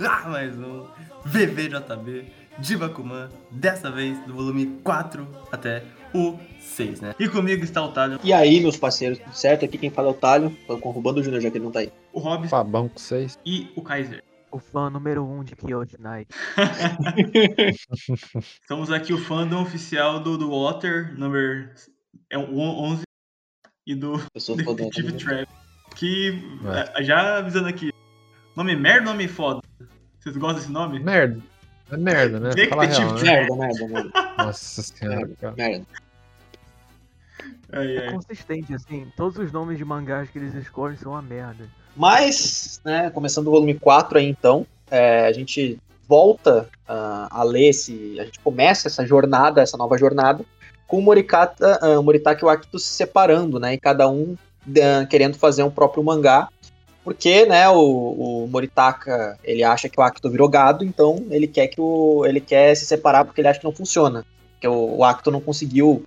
a mais um VVJB de Bakuman, dessa vez do volume 4 até o 6, né? E comigo está o Talho, E aí, meus parceiros, tudo certo? Aqui quem fala é o Talho, tô com o Rubando Júnior, já que ele não tá aí. o Hobbs Fabão com 6. e o Kaiser. O fã número 1 um de Kyoto Knight. Estamos aqui o fandom oficial do, do Water, number é o 11, e do Detetive Trap. Que, É. eh, já avisando aqui, nome merda ou nome foda? Vocês gostam desse nome? Merda. É merda, né? Fala a real, né? Merda, merda, merda, Nossa senhora, cara. merda. Ai, É consistente, assim. Todos os nomes de mangás que eles escolhem são uma merda. Mas, né, começando o volume 4 aí então, é, a gente volta ah, a ler esse. A gente começa essa jornada, essa nova jornada, com o Morikata, ah, o Moritaka e o Akito se separando, né? E cada um ah, querendo fazer um próprio mangá. Porque, né, o, o Moritaka, ele acha que o Akito virou gado, então ele quer que o. ele quer se separar porque ele acha que não funciona. Que o, o Akito não conseguiu.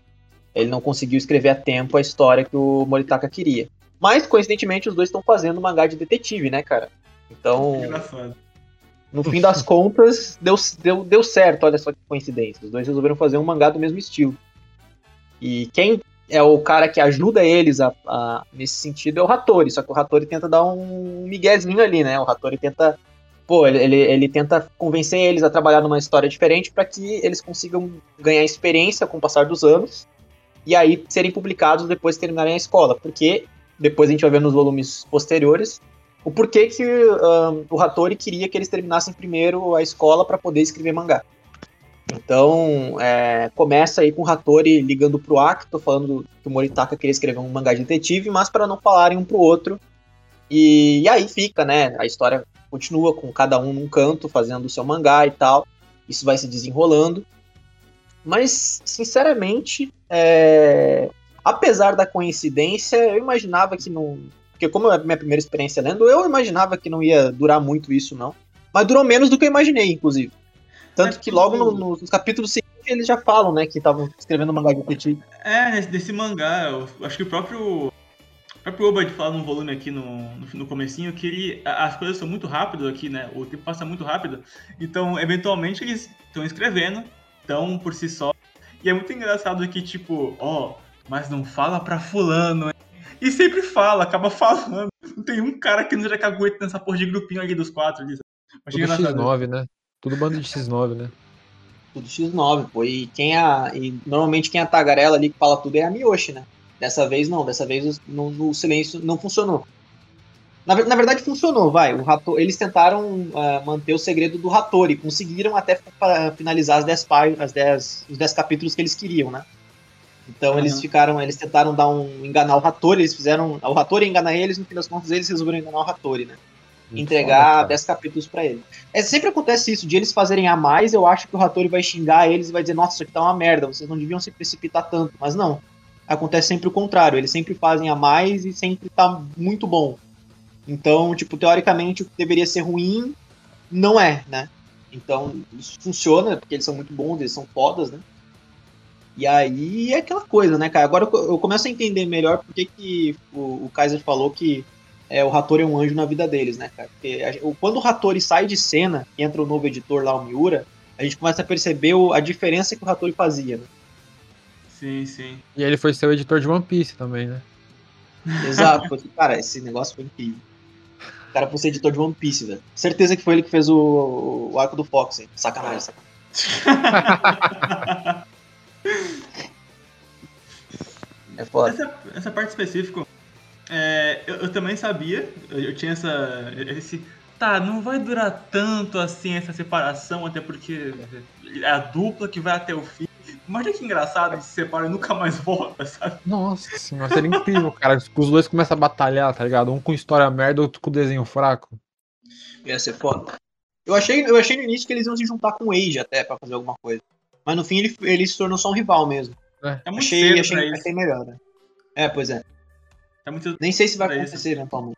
Ele não conseguiu escrever a tempo a história que o Moritaka queria. Mas, coincidentemente, os dois estão fazendo um mangá de detetive, né, cara? Então, Engraçado. no fim das contas, deu, deu, deu certo, olha só que coincidência. Os dois resolveram fazer um mangá do mesmo estilo. E quem é o cara que ajuda eles a, a- nesse sentido é o Hattori, só que o Hattori tenta dar um miguezinho ali, né? O Hattori tenta. Pô, ele, ele, tenta convencer eles a trabalhar numa história diferente para que eles consigam ganhar experiência com o passar dos anos e aí serem publicados depois que terminarem a escola. Porque depois a gente vai ver nos volumes posteriores o porquê que ahn, o Hattori queria que eles terminassem primeiro a escola para poder escrever mangá. Então, é, começa aí com o Hattori ligando pro Akito, falando que o Moritaka queria escrever um mangá de detetive, mas para não falarem um pro outro. E, e aí fica, né? A história continua com cada um num canto, fazendo o seu mangá e tal. Isso vai se desenrolando. Mas, sinceramente, é, apesar da coincidência, eu imaginava que não. Porque, como é a minha primeira experiência lendo, eu imaginava que não ia durar muito isso, não. Mas durou menos do que eu imaginei, inclusive. Tanto É que logo tudo- no- nos capítulos seguintes eles já falam, né, que estavam escrevendo mangá de detetive. É, desse mangá, eu acho que o próprio. O próprio Obad fala num volume aqui no, no, no comecinho que ele, as coisas são muito rápidas aqui, né? O tempo passa muito rápido. Então, eventualmente, eles estão escrevendo, estão por si só. E é muito engraçado que, tipo, ó, mas não fala pra fulano, hein? E sempre fala, acaba falando. Não tem um cara que não já cagueta nessa porra de grupinho ali dos quatro ali. Achei Tudo engraçado. X9, né? Tudo bando de X9, né? Tudo X9, pô. E quem é a, e normalmente quem é a tagarela ali que fala tudo é a Miyoshi, né? Dessa vez não, dessa vez no silêncio não funcionou. Na, na verdade funcionou, vai. O Hato- eles tentaram ah, manter o segredo do Hattori, conseguiram até finalizar as 10 páginas, as 10, os 10 capítulos que eles queriam, né? Então eles Uhum. ficaram, eles tentaram dar um enganar o Hattori, eles fizeram, o Hattori ia enganar eles, no fim das contas eles resolveram enganar o Hattori, né? Muito entregar foda, cara. 10 capítulos pra ele. É, sempre acontece isso, de eles fazerem a mais, eu acho que o Hattori vai xingar eles e vai dizer, nossa, isso aqui tá uma merda, vocês não deviam se precipitar tanto. Mas não. Acontece sempre o contrário, eles sempre fazem a mais e sempre tá muito bom. Então, tipo, teoricamente o que deveria ser ruim não é, né? Então, isso funciona, porque eles são muito bons, eles são fodas, né? E aí é aquela coisa, né, cara? Agora eu começo a entender melhor por que, que o, o Kaiser falou que é, o Hattori é um anjo na vida deles, né, cara? Porque a- o- quando o Hattori sai de cena e entra o novo editor lá, o Miura, a gente começa a perceber o- a diferença que o Hattori fazia, né? Sim, sim. E ele foi ser o editor de One Piece também, né? Exato. Porque, cara, esse negócio foi incrível. O cara foi ser editor de One Piece, velho. Certeza que foi ele que fez o, o arco do Fox, hein? Sacanagem, sacanagem. É foda. Essa, essa parte específica, é, eu, eu também sabia, eu, eu tinha essa. Esse. Tá, não vai durar tanto assim essa separação, até porque é a dupla que vai até o fim. Mas olha que engraçado, eles se separam e nunca mais volta, sabe? Nossa senhora, seria incrível, cara. Os dois começam a batalhar, tá ligado? Um com história merda, outro com desenho fraco. Ia ser foda. Eu achei, eu achei no início que eles iam se juntar com o Age até pra fazer alguma coisa. Mas no fim ele, ele se tornou só um rival mesmo. É muito Achei, cedo pra achei, isso. achei melhor, né? É, pois é. É muito. Nem sei se vai acontecer, né, Palmo?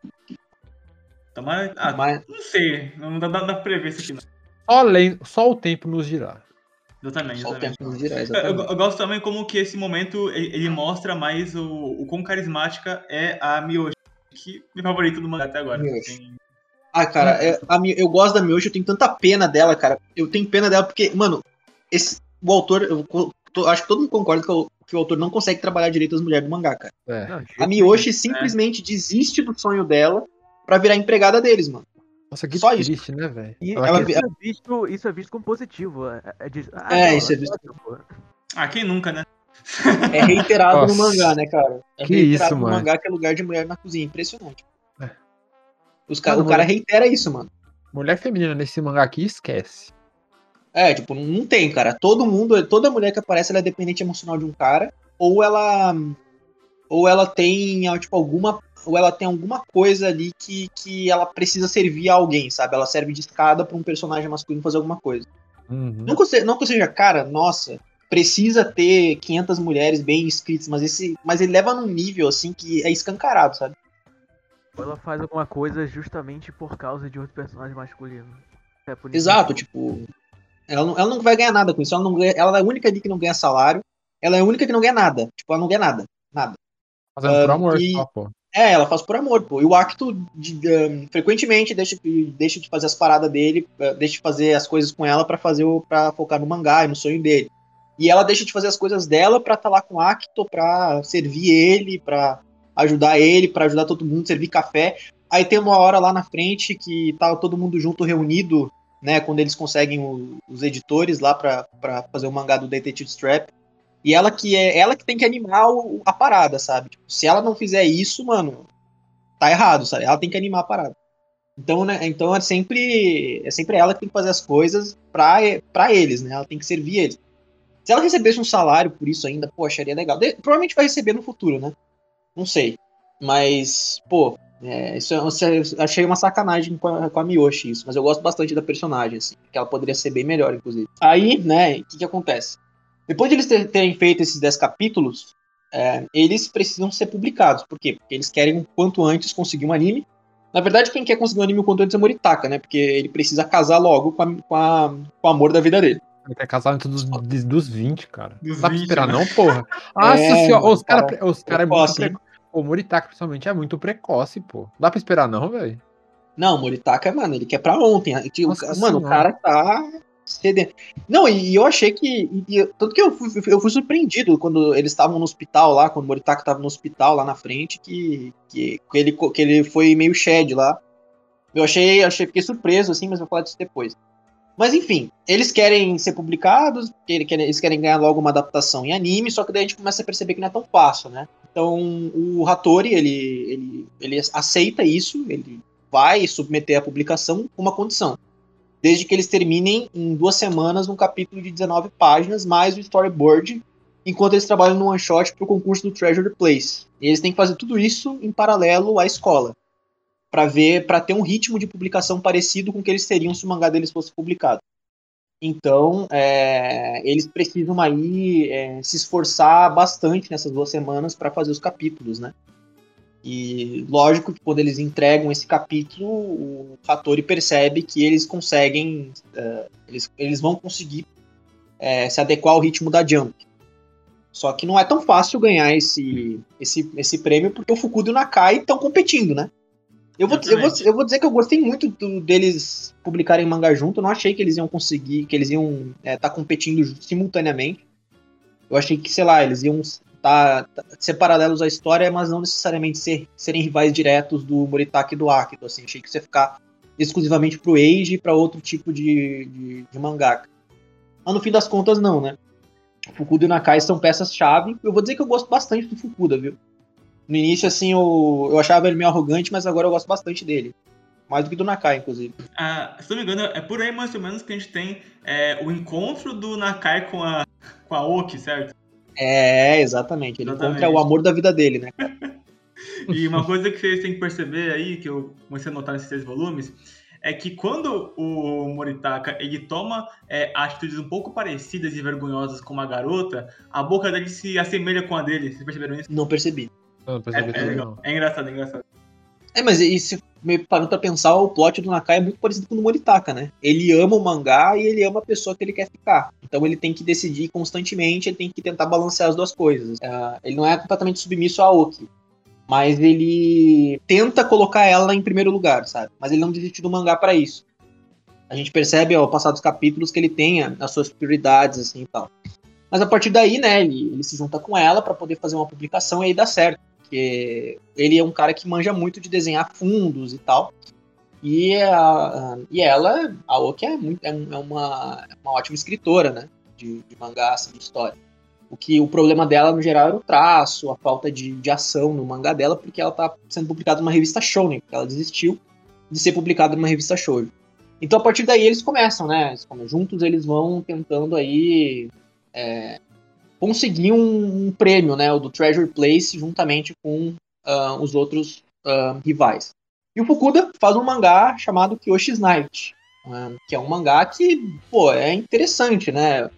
Tomara- Ah, Mas, não sei. Não dá, dá, pra prever isso aqui, não. Só, além, só o tempo nos dirá. Exatamente, só o exatamente. tempo nos dirá, Eu, eu- exatamente. eu gosto também como que esse momento ele, ele mostra mais o, o quão carismática é a Miyoshi, que é meu favorito do mangá até agora. Tem- Ah, cara, é, a eu gosto da Miyoshi, eu tenho tanta pena dela, cara. Eu tenho pena dela porque, mano, esse, o autor, eu acho que todo mundo concorda que o, que o autor não consegue trabalhar direito as mulheres do mangá, cara. É. Não, A Miyoshi simplesmente desiste do sonho dela pra virar empregada deles, mano. Nossa, que Só isso. triste, né, velho? Isso, é visto, isso é visto como positivo. É, é, de- ah, É, isso é visto- pô. Ah, quem nunca, né? É reiterado no Nossa. mangá, né, cara? É Que reiterado isso, no mano. mangá que é lugar de mulher na cozinha. Impressionante. É. Os ca- Mano, o cara reitera isso, mano. Mulher feminina nesse mangá aqui, esquece. É, tipo, não tem, cara. Todo mundo, toda mulher que aparece, ela é dependente emocional de um cara, ou ela ou ela tem, tipo, alguma ou ela tem alguma coisa ali que, que ela precisa servir a alguém, sabe? Ela serve de escada pra um personagem masculino fazer alguma coisa. Uhum. Não que, eu se- não que seja, cara, nossa, precisa ter 500 mulheres bem inscritas, mas esse, mas ele leva num nível assim que é escancarado, sabe? Ou ela faz alguma coisa justamente por causa de outro personagem masculino. É por isso Exato, tipo, ela não, ela não vai ganhar nada com isso. Ela, não ganha, ela é a única ali que não ganha salário. Ela é a única que não ganha nada. Tipo, ela não ganha nada. Nada. Fazendo por Ah, amor e- só, pô. É, ela faz por amor, pô. E o Acto de- de- frequentemente deixa, deixa de fazer as paradas dele, eh, deixa de fazer as coisas com ela pra fazer o, pra focar no mangá e no sonho dele. E ela deixa de fazer as coisas dela pra estar lá com o Acto, pra servir ele, pra ajudar ele, pra ajudar todo mundo, servir café. Aí tem uma hora lá na frente que tá todo mundo junto reunido, né, quando eles conseguem o- os editores lá pra fazer o mangá do Detective Strap. E ela que é ela que tem que animar o- a parada, sabe? Tipo, se ela não fizer isso, mano, tá errado, sabe? Ela tem que animar a parada. Então, né, então é sempre é sempre ela que tem que fazer as coisas pra, pra eles, né? Ela tem que servir eles. Se ela recebesse um salário por isso ainda, pô, acharia legal. De- provavelmente vai receber no futuro, né? Não sei. Mas, pô, é, isso eu achei uma sacanagem com a, com a Miyoshi isso, mas eu gosto bastante da personagem, assim, que ela poderia ser bem melhor, inclusive. Aí, né, o que que acontece? Depois de eles ter- terem feito esses 10 capítulos, é, eles precisam ser publicados. Por quê? Porque eles querem quanto antes conseguir um anime. Na verdade, quem quer conseguir um anime o quanto antes é Moritaka, né? Porque ele precisa casar logo com, a- com, a- com o amor da vida dele. Ele quer casar antes dos, dos, dos 20, cara. Dos Não dá pra 20, esperar, né? não, porra. Nossa É, senhora, os caras cara, os cara é muito precoce. O Moritaka, principalmente, é muito precoce, pô. Dá pra esperar, não, velho. Não, o Moritaka, mano, ele quer pra ontem. O Nossa mano, o senhora. cara tá. Não, e, eu achei que. e- tanto que eu fui, eu fui surpreendido quando eles estavam no hospital lá, quando o Moritaka tava no hospital lá na frente, que, que, que, ele, que ele foi meio shed lá. Eu achei, achei, fiquei surpreso, assim, mas vou falar disso depois. Mas enfim, eles querem ser publicados, eles querem ganhar logo uma adaptação em anime, só que daí a gente começa a perceber que não é tão fácil, né? Então o Hattori, ele, ele, ele aceita isso, ele vai submeter a publicação com uma condição. Desde que eles terminem em duas semanas um capítulo de 19 páginas, mais o storyboard, enquanto eles trabalham no one shot para o concurso do Treasure Place. E eles têm que fazer tudo isso em paralelo à escola, para ver, para ter um ritmo de publicação parecido com o que eles teriam se o mangá deles fosse publicado. Então, é, eles precisam aí é, se esforçar bastante nessas duas semanas para fazer os capítulos, né? E lógico que quando eles entregam esse capítulo, o Hattori percebe que eles conseguem, é, eles, eles vão conseguir é, se adequar ao ritmo da Jump. Só que não é tão fácil ganhar esse, esse, esse prêmio porque o Fukuda e o Nakai estão competindo, né? Eu vou, eu, vou, eu vou dizer que eu gostei muito do- deles publicarem mangá junto. Eu não achei que eles iam conseguir, que eles iam estar competindo simultaneamente. Eu achei que, sei lá, eles iam tá, tá- ser paralelos à história, mas não necessariamente ser, serem rivais diretos do Moritaka e do Akito. Assim, achei que isso ia ficar exclusivamente pro Age e pra outro tipo de, de, de mangaka. Mas no fim das contas, não, né? Fukuda e Nakai são peças-chave. Eu vou dizer que eu gosto bastante do Fukuda, viu? No início, assim, eu, eu achava ele meio arrogante, mas agora eu gosto bastante dele. Mais do que do Nakai, inclusive. Ah, se não me engano, é por aí mais ou menos que a gente tem é, o encontro do Nakai com a, com a Oki, certo? É, exatamente. Ele Exatamente. encontra o amor da vida dele, né? E uma coisa que vocês têm que perceber aí, que eu comecei a notar nesses três volumes, é que quando o Moritaka ele toma é, atitudes um pouco parecidas e vergonhosas com uma garota, a boca dele se assemelha com a dele. Vocês perceberam isso? Não percebi. Eu não É, é legal. não. É engraçado, é engraçado. É, mas e se me parando pra pensar, o plot do Nakai é muito parecido com o do Moritaka, né? Ele ama o mangá e ele ama a pessoa que ele quer ficar. Então ele tem que decidir constantemente, ele tem que tentar balancear as duas coisas. Ah, ele não é completamente submisso a Aoki. mas ele tenta colocar ela em primeiro lugar, sabe? Mas ele não desiste do mangá para isso. A gente percebe ao passar dos capítulos que ele tenha as suas prioridades assim e tal. Mas a partir daí, né, ele, ele se junta com ela para poder fazer uma publicação e aí dá certo, porque ele é um cara que manja muito de desenhar fundos e tal. E, a, e ela, a Oki, é, muito, é, é uma, é uma ótima escritora, né? De, de mangá, assim, de história. O que o problema dela, no geral, era o traço, a falta de, de ação no mangá dela, porque ela tá sendo publicada numa revista Shonen, porque ela desistiu de ser publicada numa revista Shoujo. Então, a partir daí, eles começam, né? Juntos eles vão tentando aí é, conseguir um, um, prêmio, né? O do Treasure Place, juntamente com uh, os outros uh, rivais. E o Fukuda faz um mangá chamado Kyoshi's Night, uh, que é um mangá que, pô, é interessante, né?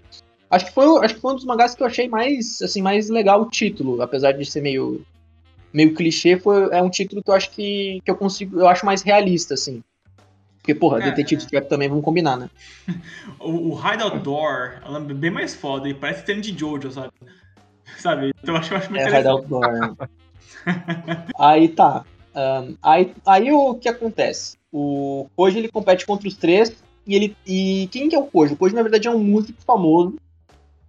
Acho que foi, acho que foi um dos mangás que eu achei mais, assim, mais legal o título, apesar de ser meio meio clichê, foi, é um título que eu acho que, que eu consigo, eu acho mais realista, assim. Porque, porra, é, Detetive. Trap também, vamos combinar, né? o, o Hideout Door é bem mais foda e parece ter de Jojo, sabe? Sabe? Então eu acho, eu acho muito é, Hideout Door. Né? aí tá. Um, aí, aí o que acontece? O Koji ele compete contra os três e ele e quem que é o Koji? O Koji na verdade é um músico famoso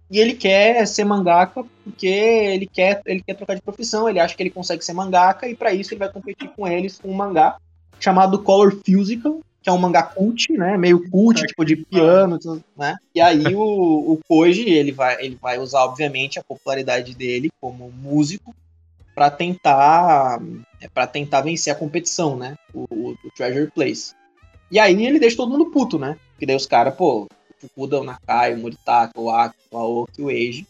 e ele quer ser mangaka porque ele quer ele quer trocar de profissão, ele acha que ele consegue ser mangaka e para isso ele vai competir com eles com um mangá chamado Color Physical, que é um mangá cult, né? Meio cult, tipo de piano, né? E aí o, o Koji, ele vai, ele vai usar, obviamente, a popularidade dele como músico para tentar para tentar vencer a competição, né? O, o, o, Treasure Place. E aí ele deixa todo mundo puto, né? Porque daí os caras, pô, o Fukuda, o Nakai, o Moritaka, o Aki, o Aoki, o Eiji,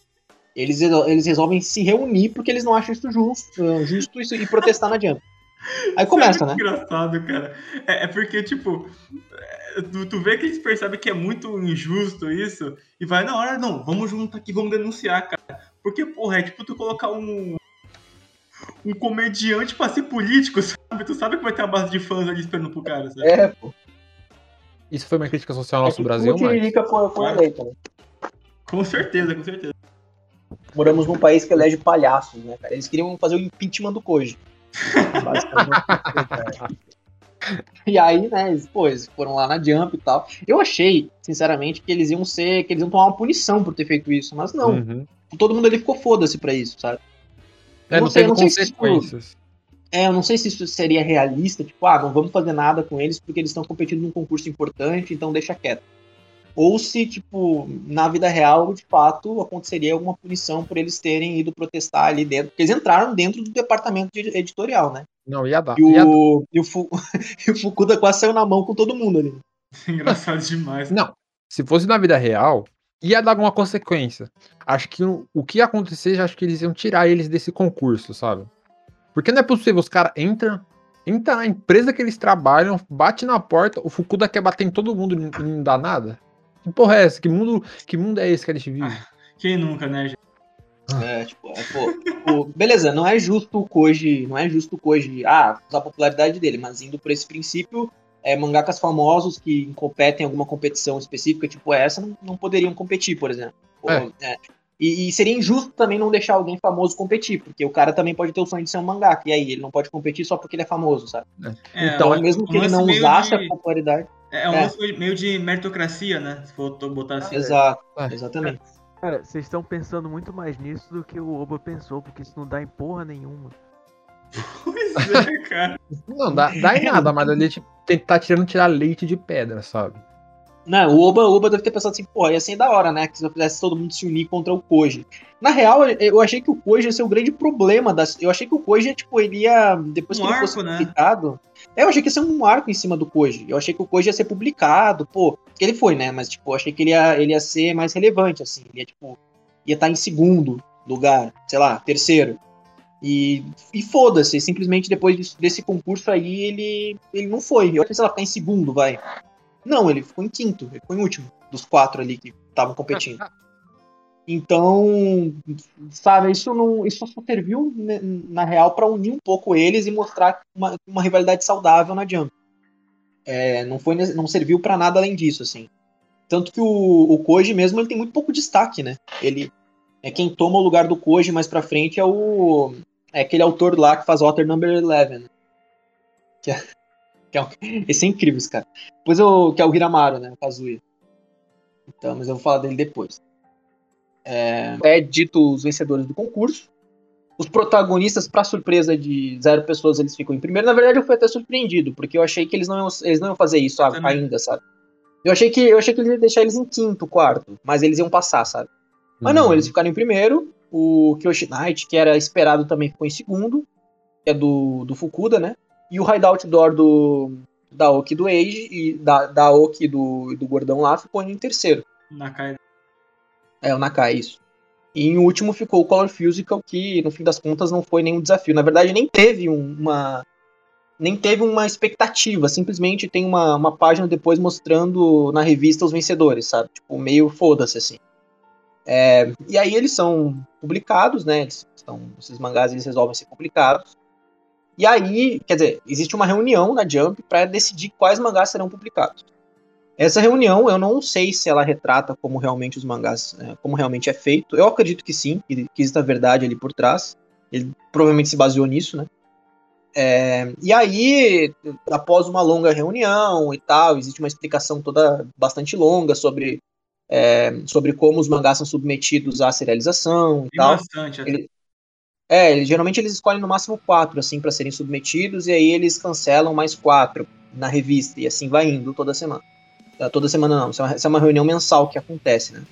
eles, eles resolvem se reunir porque eles não acham isso justo, justo e protestar na Jump. Aí começa, é né? engraçado, cara. É, é, porque, tipo, é, tu, tu vê que eles percebem que é muito injusto isso e vai na hora, não, vamos juntar aqui, vamos denunciar, cara. Porque, porra, é tipo tu colocar um. Um comediante pra ser político, sabe? Tu sabe que vai ter uma base de fãs ali esperando pro cara, sabe? É, pô. Isso foi uma crítica social ao nosso é Brasil, mano. Mas... Foi, foi eleita, né? Com certeza, com certeza. Moramos num país que elege palhaços, né, cara? Eles queriam fazer o impeachment do Koji. e aí, né, eles, pô, eles foram lá na Jump e tal. Eu achei, sinceramente, que eles iam ser. que eles iam tomar uma punição por ter feito isso, mas não. Uhum. Todo mundo ali ficou foda-se pra isso, sabe? É, não, não sei, teve consequências. Isso, é, eu não sei se isso seria realista, tipo, ah, não vamos fazer nada com eles porque eles estão competindo num concurso importante, então deixa quieto ou se, tipo, na vida real, de fato, aconteceria alguma punição por eles terem ido protestar ali dentro, porque eles entraram dentro do departamento de editorial, né? Não, ia dar. E o, ia dar. E o, Fu, e o Fukuda quase saiu na mão com todo mundo ali. Engraçado demais. Não, se fosse na vida real, ia dar alguma consequência. Acho que o, o que ia acontecer, acho que eles iam tirar eles desse concurso, sabe? Porque não é possível, os caras entram, entra na empresa que eles trabalham, bate na porta, o Fukuda quer bater em todo mundo e não dá nada. Que porra é essa? Que mundo, que mundo é esse que a gente vive? Ah, quem nunca, né, gente? É, tipo, é, pô, pô, beleza, não é justo o Koji, não é justo o Koji, ah, usar a popularidade dele, mas indo por esse princípio, é, mangakas famosos que competem em alguma competição específica, tipo essa, não, não poderiam competir, por exemplo. Pô, é. É, e, e, seria injusto também não deixar alguém famoso competir, porque o cara também pode ter o sonho de ser um mangaka, e aí ele não pode competir só porque ele é famoso, sabe? É, então, mesmo que ele não usasse de... a popularidade. É, é um é. meio de meritocracia, né? Se for botar assim. Exato, é. exatamente. Cara, vocês estão pensando muito mais nisso do que o Oba pensou, porque isso não dá em porra nenhuma. Pois é, cara. Não, dá, dá em nada, mas ele tipo, tá tirando tirar leite de pedra, sabe? Não, o Oba, o Oba deve ter pensado assim, pô, ia ser da hora, né? Que se eu fizesse todo mundo se unir contra o Koji. Na real, eu achei que o Koji ia ser o grande problema das. Eu achei que o Koji, tipo, ele ia. Depois um que ele fosse né? É, eu achei que ia ser um arco em cima do Koji. Eu achei que o Koji ia ser publicado, pô. Ele foi, né? Mas, tipo, eu achei que ele ia, ele ia ser mais relevante, assim. Ele ia, tipo, ia estar tá em segundo lugar, sei lá, terceiro. E, e foda-se, simplesmente depois desse concurso aí, ele, ele não foi. Eu achei, sei lá, ficar em segundo, vai. Não, ele ficou em quinto, ele ficou em último dos quatro ali que estavam competindo. Então, sabe, isso não, isso só serviu né, na real para unir um pouco eles e mostrar uma, uma rivalidade saudável na Jump. É, não foi, não serviu para nada além disso, assim. Tanto que o, o Koji mesmo ele tem muito pouco destaque, né? Ele é quem toma o lugar do Koji mais para frente é o é aquele autor lá que faz Water Number 11. Né? Que é, que é um, esse é incrível, esse cara. Depois eu, que é o Hiramaro, né? O Kazuya. Então, mas eu vou falar dele depois. É, é dito os vencedores do concurso. Os protagonistas, para surpresa de zero pessoas, eles ficam em primeiro. Na verdade, eu fui até surpreendido, porque eu achei que eles não iam, eles não iam fazer isso sabe, ainda, sabe? Eu achei que eu achei que eles iam deixar eles em quinto, quarto, mas eles iam passar, sabe? Mas não, Uhum. eles ficaram em primeiro. O Kyoshi Knight, que era esperado, também ficou em segundo, que é do, do Fukuda, né? E o Hideout Door do da Oki do Age e da, da Oki do, do Gordão lá ficou em terceiro. Na cara. É, o Nakai, isso. E em último ficou o Color Physical, que no fim das contas não foi nenhum desafio. Na verdade, nem teve um- uma. Nem teve uma expectativa. Simplesmente tem uma, uma página depois mostrando na revista os vencedores, sabe? Tipo, meio foda-se, assim. É, e aí eles são publicados, né? Eles estão, esses mangás eles resolvem ser publicados. E aí, quer dizer, existe uma reunião na Jump para decidir quais mangás serão publicados. Essa reunião, eu não sei se ela retrata como realmente os mangás, é, como realmente é feito. Eu acredito que sim, que, que existe a verdade ali por trás. Ele provavelmente se baseou nisso, né? É, e aí, após uma longa reunião e tal, existe uma explicação toda bastante longa sobre, é, sobre como os mangás são submetidos à serialização e E tal. bastante. até. Ele- É, eles- geralmente eles escolhem no máximo quatro, assim, para serem submetidos, e aí eles cancelam mais quatro na revista, e assim vai indo toda semana. Ah, Toda semana não, isso é uma, isso é uma reunião mensal que acontece, né?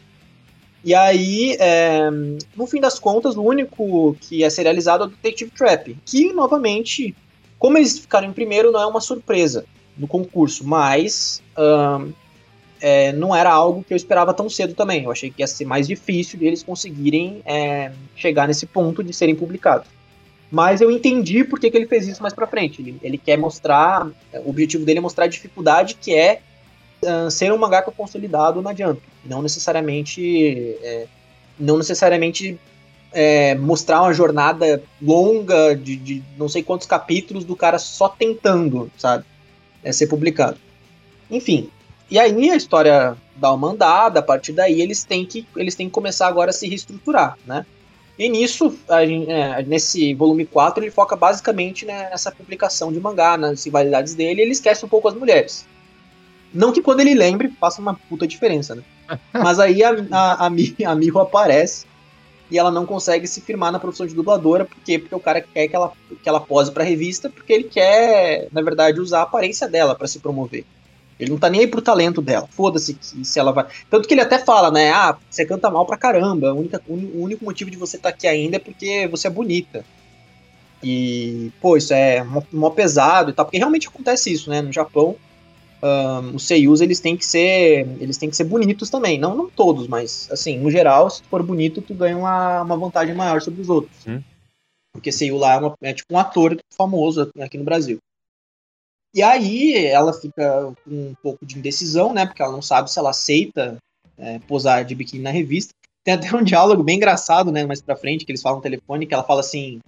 E aí, é, no fim das contas, o único que é serializado é o Detective Trap, que, novamente, como eles ficaram em primeiro, não é uma surpresa no concurso, mas ahn, é, não era algo que eu esperava tão cedo também. Eu achei que ia ser mais difícil de eles conseguirem é, chegar nesse ponto de serem publicados. Mas eu entendi por que, que ele fez isso mais pra frente. Ele, ele quer mostrar. O objetivo dele é mostrar a dificuldade que é ah, ser um mangaka consolidado na Jump. Não necessariamente. é, não necessariamente é, mostrar uma jornada longa de, de não sei quantos capítulos do cara só tentando, sabe? É, ser publicado. Enfim. E aí a história dá uma andada, a partir daí eles têm que, eles têm que começar agora a se reestruturar, né? E nisso, a é, nesse volume 4, ele foca basicamente né, nessa publicação de mangá, nas rivalidades dele, e ele esquece um pouco as mulheres. Não que quando ele lembre, faça uma puta diferença, né? Mas aí a, a, a, a Miho aparece e ela não consegue se firmar na profissão de dubladora, por quê? Porque o cara quer que ela, que ela pose pra revista, porque ele quer, na verdade, usar a aparência dela pra se promover. Ele não tá nem aí pro talento dela. Foda-se se ela vai. Tanto que ele até fala, né? Ah, você canta mal pra caramba. O uni- o único motivo de você estar aqui ainda é porque você é bonita. E, pô, isso é mó, mó pesado e tal. Porque realmente acontece isso, né? No Japão, ahn, os seiyus, eles têm que ser. Eles têm que ser bonitos também. Não, não todos, mas, assim, no geral, se tu for bonito, tu ganha uma, uma vantagem maior sobre os outros. Hum. Porque seiyu lá é, uma- é tipo um ator famoso aqui no Brasil. E aí ela fica com um pouco de indecisão, né? Porque ela não sabe se ela aceita é, posar de biquíni na revista. Tem até um diálogo bem engraçado, né? Mais pra frente, que eles falam no telefone, que ela fala assim.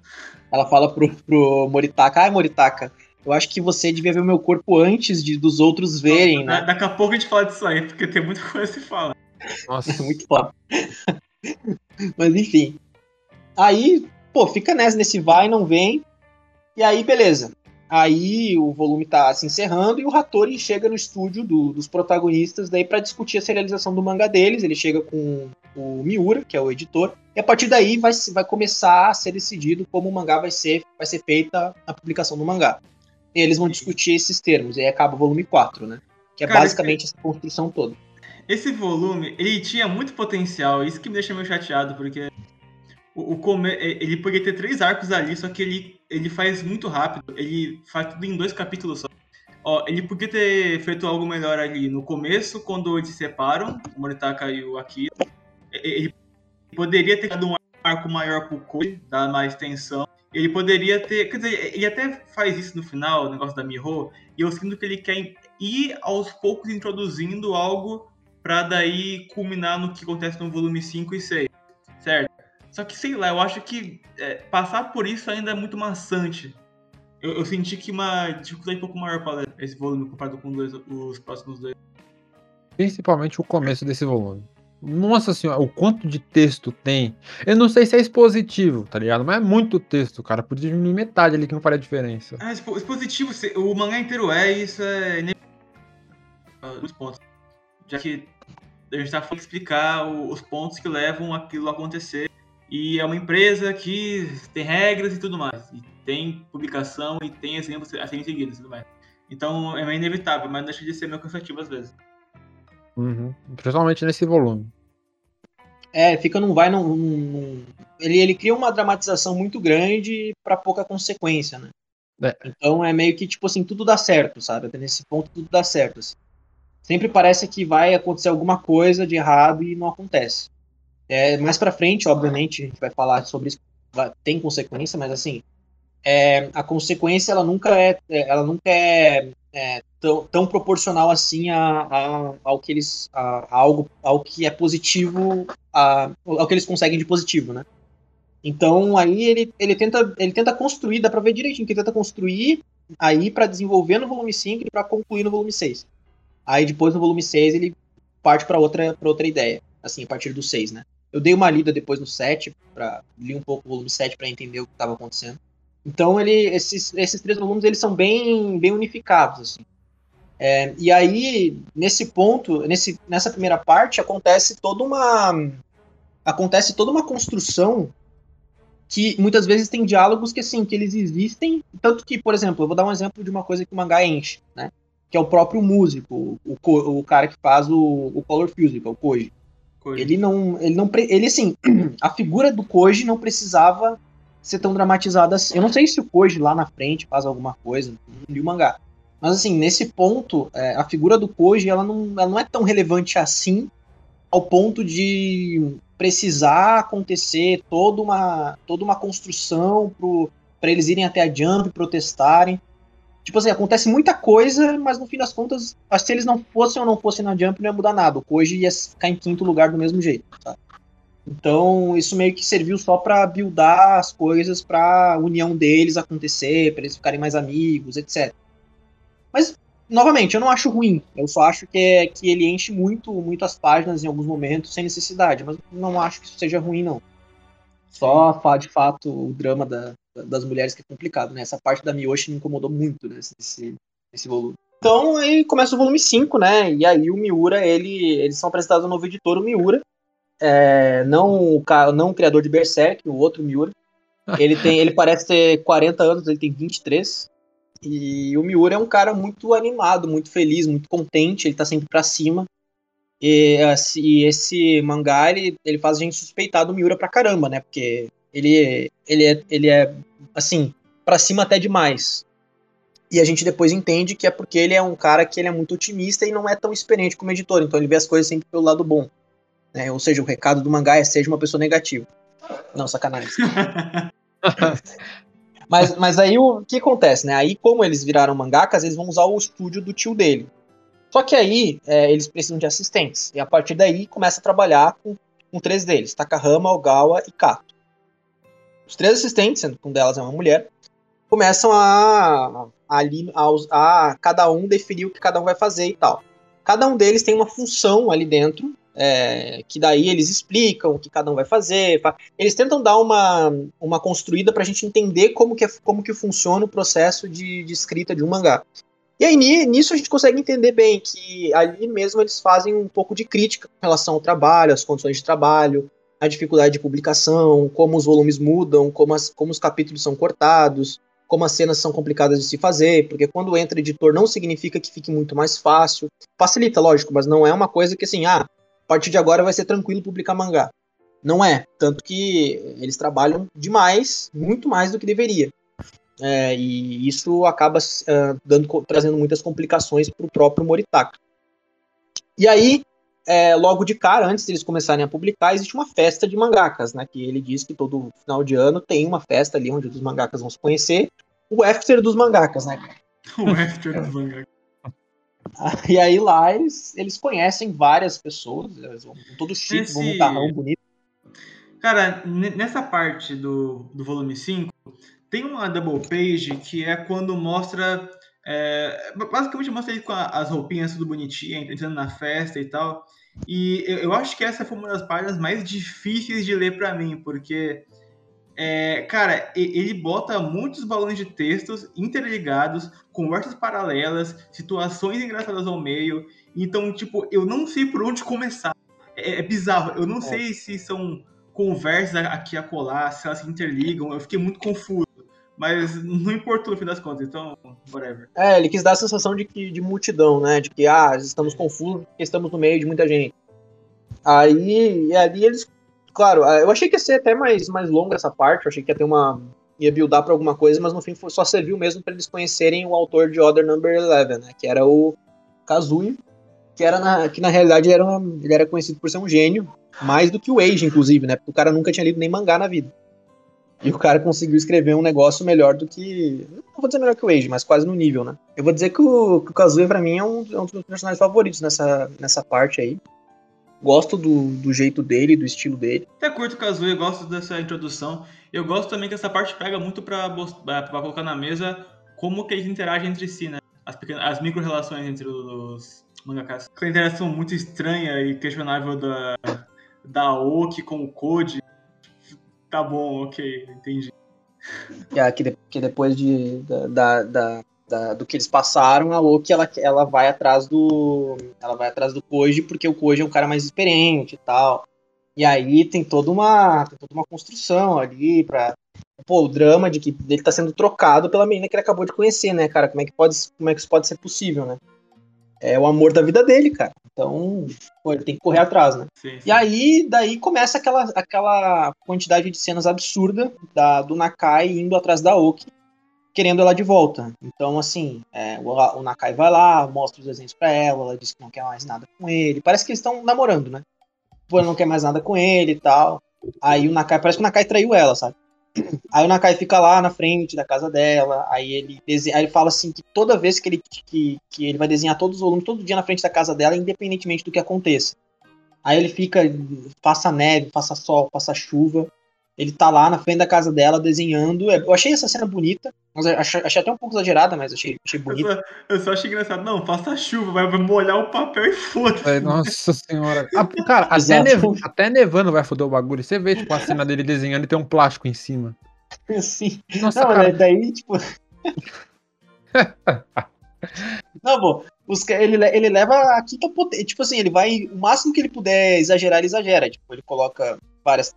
Ela fala pro, pro Moritaka, ai Moritaka, eu acho que você devia ver o meu corpo antes de, dos outros verem, né? Daqui a pouco a gente fala disso aí, porque tem muita coisa a se falar. Nossa. É muito foda. Mas enfim. Aí, pô, fica nessa, nesse vai, não vem. E aí, beleza. Aí o volume tá se encerrando e o Hattori chega no estúdio do- dos protagonistas daí para discutir a serialização do mangá deles. Ele chega com o Miura, que é o editor, e a partir daí vai, vai começar a ser decidido como o mangá vai ser, vai ser feita a publicação do mangá. Eles vão discutir esses termos, e aí acaba o volume 4, né? Que é Cara, basicamente essa construção toda. Esse volume, ele tinha muito potencial, isso que me deixa meio chateado, porque o, o come... ele poderia ter três arcos ali, só que ele, ele faz muito rápido, ele faz tudo em dois capítulos só. Ó, ele podia ter feito algo melhor ali no começo, quando eles se separam, o Moritaka e o Akira. Ele poderia ter dado um arco maior pro Koi, dar mais tensão. Ele poderia ter. Quer dizer, ele até faz isso no final, o negócio da Miho, e eu sinto que ele quer ir aos poucos introduzindo algo pra daí culminar no que acontece no volume 5 e 6, certo? Só que, sei lá, eu acho que é, passar por isso ainda é muito maçante. Eu, eu senti que uma dificuldade um pouco maior para esse volume comparado com dois- os próximos dois. Principalmente o começo desse volume. Nossa senhora, o quanto de texto tem. Eu não sei se é expositivo, tá ligado? Mas é muito texto, cara. Podia diminuir metade ali que não faria diferença. Ah, expo- expositivo, o mangá inteiro é, isso é inevitável nos pontos. Já que a gente tá falando de explicar os pontos que levam aquilo a acontecer. E é uma empresa que tem regras e tudo mais. E tem publicação e tem exemplos a serem seguidos e tudo mais. Então é meio inevitável, mas deixa de ser meio cansativo às vezes. Uhum. Principalmente nesse volume. É, fica num vai, num, num- ele, ele cria uma dramatização muito grande pra pouca consequência, né? É. Então é meio que, tipo assim, tudo dá certo, sabe? Até nesse ponto tudo dá certo. assim. Sempre parece que vai acontecer alguma coisa de errado e não acontece. É, mais pra frente, obviamente, a gente vai falar sobre isso, tem consequência, mas assim, é, a consequência ela nunca é, é, ela nunca é, é, tão, tão proporcional assim a, a- ao que eles, a, a algo, ao que é positivo, a, ao que eles conseguem de positivo, né? Então aí ele, ele tenta ele tenta construir, dá pra ver direitinho que ele tenta construir aí pra desenvolver no volume 5 e pra concluir no volume 6. Aí depois no volume 6 ele parte pra outra para outra ideia, assim, a partir do 6, né? Eu dei uma lida depois no 7 para li um pouco o volume 7 pra entender o que estava acontecendo. Então ele esses, esses três volumes eles são bem bem unificados assim. É, e aí nesse ponto, nesse nessa primeira parte acontece toda uma acontece toda uma construção que muitas vezes tem diálogos que assim que eles existem. Tanto que por exemplo eu vou dar um exemplo de uma coisa que o mangá enche né? Que é o próprio músico o, Ko- o cara que faz o, o Color que é o Koji. Coisa. ele não ele não ele assim a figura do Koji não precisava ser tão dramatizada assim. Eu não sei se o Koji lá na frente faz alguma coisa não li o mangá mas assim nesse ponto é, a figura do Koji ela não, ela não é tão relevante assim ao ponto de precisar acontecer toda uma toda uma construção para eles irem até a Jump protestarem. Tipo assim acontece muita coisa mas no fim das contas se eles não fossem ou não fossem na Jump não ia mudar nada. O Koji ia ficar em quinto lugar do mesmo jeito sabe? então isso meio que serviu só para buildar as coisas para a união deles acontecer para eles ficarem mais amigos etc mas novamente, eu não acho ruim. Eu só acho que, é, que ele enche muito, muito as páginas em alguns momentos sem necessidade. Mas não acho que isso seja ruim, não. Só, de fato, o drama da- das mulheres que é complicado, né? Essa parte da Miyoshi me incomodou muito nesse, nesse, nesse volume. Então, aí começa o volume 5, né? E aí o Miura, ele, eles são apresentados ao novo editor, o Miura. É, não, o não o criador de Berserk, o outro Miura. Ele, tem, ele parece ter 40 anos, ele tem 23. E o Miura é um cara muito animado, muito feliz, muito contente, ele tá sempre pra cima. E, assim, e esse mangá, ele, ele faz a gente suspeitar do Miura pra caramba, né? Porque ele, ele, é, ele é, assim, pra cima até demais. E a gente depois entende que é porque ele é um cara que ele é muito otimista e não é tão experiente como editor, então ele vê as coisas sempre pelo lado bom. Né? Ou seja, o recado do mangá é seja uma pessoa negativa. Não, sacanagem. Mas, mas aí o que acontece, né? Aí, como eles viraram mangakas, eles vão usar o estúdio do tio dele. Só que aí é, eles precisam de assistentes. E a partir daí começa a trabalhar com, com três deles: Takahama, Ogawa e Kato. Os três assistentes, sendo que um delas é uma mulher, começam a, a, a, a cada um definir o que cada um vai fazer e tal. Cada um deles tem uma função ali dentro, é, que daí eles explicam o que cada um vai fazer. fa- Eles tentam dar uma, uma construída pra gente entender como que, é, como que funciona o processo de, de escrita de um mangá. E aí ni- nisso a gente consegue entender bem que ali mesmo eles fazem um pouco de crítica com relação ao trabalho, às condições de trabalho, a dificuldade de publicação, como os volumes mudam, como, as- como os capítulos são cortados, como as cenas são complicadas de se fazer, porque quando entra editor não significa que fique muito mais fácil. Facilita, lógico, mas não é uma coisa que assim, ah, a partir de agora vai ser tranquilo publicar mangá. Não é. Tanto que eles trabalham demais, muito mais do que deveria. É, e isso acaba ah, dando, trazendo muitas complicações para o próprio Moritaka. E aí, é, logo de cara, antes deles começarem a publicar, existe uma festa de mangakas, né? Que ele diz que todo final de ano tem uma festa ali onde os mangakas vão se conhecer. O after dos mangakas, né? o after do mangá. E aí lá eles, eles conhecem várias pessoas, eles vão com todo chique, vão num Esse- carrão bonito. Cara, ne- nessa parte do, do volume 5, tem uma double page que é quando mostra É, basicamente mostra ele com a, as roupinhas tudo bonitinhas, entrando na festa e tal. E eu, eu, acho que essa foi uma das páginas mais difíceis de ler para mim, porque, é, cara, ele bota muitos balões de textos interligados, conversas paralelas, situações engraçadas ao meio. Então, tipo, eu não sei por onde começar. É, é bizarro. Eu não é. sei se são conversas aqui a colar, se elas se interligam. Eu fiquei muito confuso. Mas não importou no fim das contas, então, whatever. É, ele quis dar a sensação de que de multidão, né? De que, ah, estamos confusos porque estamos no meio de muita gente. Aí, ali eles. Claro, ah, eu achei que ia ser até mais, mais longa essa parte, eu achei que ia ter uma. ia buildar pra alguma coisa, mas no fim só serviu mesmo para eles conhecerem o autor de Order Number 11, né? Que era o Kazuyo, que, era na, que na realidade era uma, ele era conhecido por ser um gênio, mais do que o Age, inclusive, né? Porque o cara nunca tinha lido nem mangá na vida. E o cara conseguiu escrever um negócio melhor do que. Não vou dizer melhor que o Age, mas quase no nível, né? Eu vou dizer que o, que o Kazuya, pra mim, é um, é um dos meus personagens favoritos nessa, nessa parte aí. Gosto do, do jeito dele, do estilo dele. Até curto o Kazuya, gosto dessa introdução. Eu gosto também que essa parte pega muito pra, pra colocar na mesa como que eles interagem entre si, né? As, pequenas, as micro-relações entre os mangakas. Aquela interação muito estranha e questionável da, da Oki com o Code Tá bom, ok, entendi. É, que, de, que depois de, da, da, da, do que eles passaram, a Loki ela, ela vai atrás do. Ela vai atrás do Koji, porque o Koji é um cara mais experiente e tal. E aí tem toda uma, tem toda uma construção ali pra. Pô, o drama de que ele tá sendo trocado pela menina que ele acabou de conhecer, né, cara? Como é que, pode, como é que isso pode ser possível, né? é o amor da vida dele, cara. Então, pô, ele tem que correr atrás, né? Sim, sim. E aí, daí começa aquela, aquela quantidade de cenas absurda da, do Nakai indo atrás da Oki, querendo ela de volta. Então, assim, é, o, o, Nakai vai lá, mostra os desenhos pra ela, ela diz que não quer mais nada com ele. Parece que eles estão namorando, né? Pô, ela não quer mais nada com ele e tal. Aí o Nakai, parece que o Nakai traiu ela, sabe? Aí o Nakai fica lá na frente da casa dela, aí ele, desenha, aí ele fala assim que toda vez que ele, que, que ele vai desenhar todos os volumes, todo dia na frente da casa dela, independentemente do que aconteça. Aí ele fica, faça neve, faça sol, faça chuva, ele tá lá na frente da casa dela desenhando. Eu achei essa cena bonita, mas achei, achei até um pouco exagerada, mas achei, achei bonita. Eu só, eu só achei engraçado. Não, faça chuva, vai molhar o papel e foda-se. Nossa senhora. Ah, cara, até, nev até nevando vai foder o bagulho. Você vê, tipo, a cena dele desenhando e tem um plástico em cima. Sim. Nossa, Não, cara. daí, tipo. Não, pô, os, ele, ele leva a quinta potência. Tipo assim, ele vai. O máximo que ele puder exagerar, ele exagera. Tipo, ele coloca várias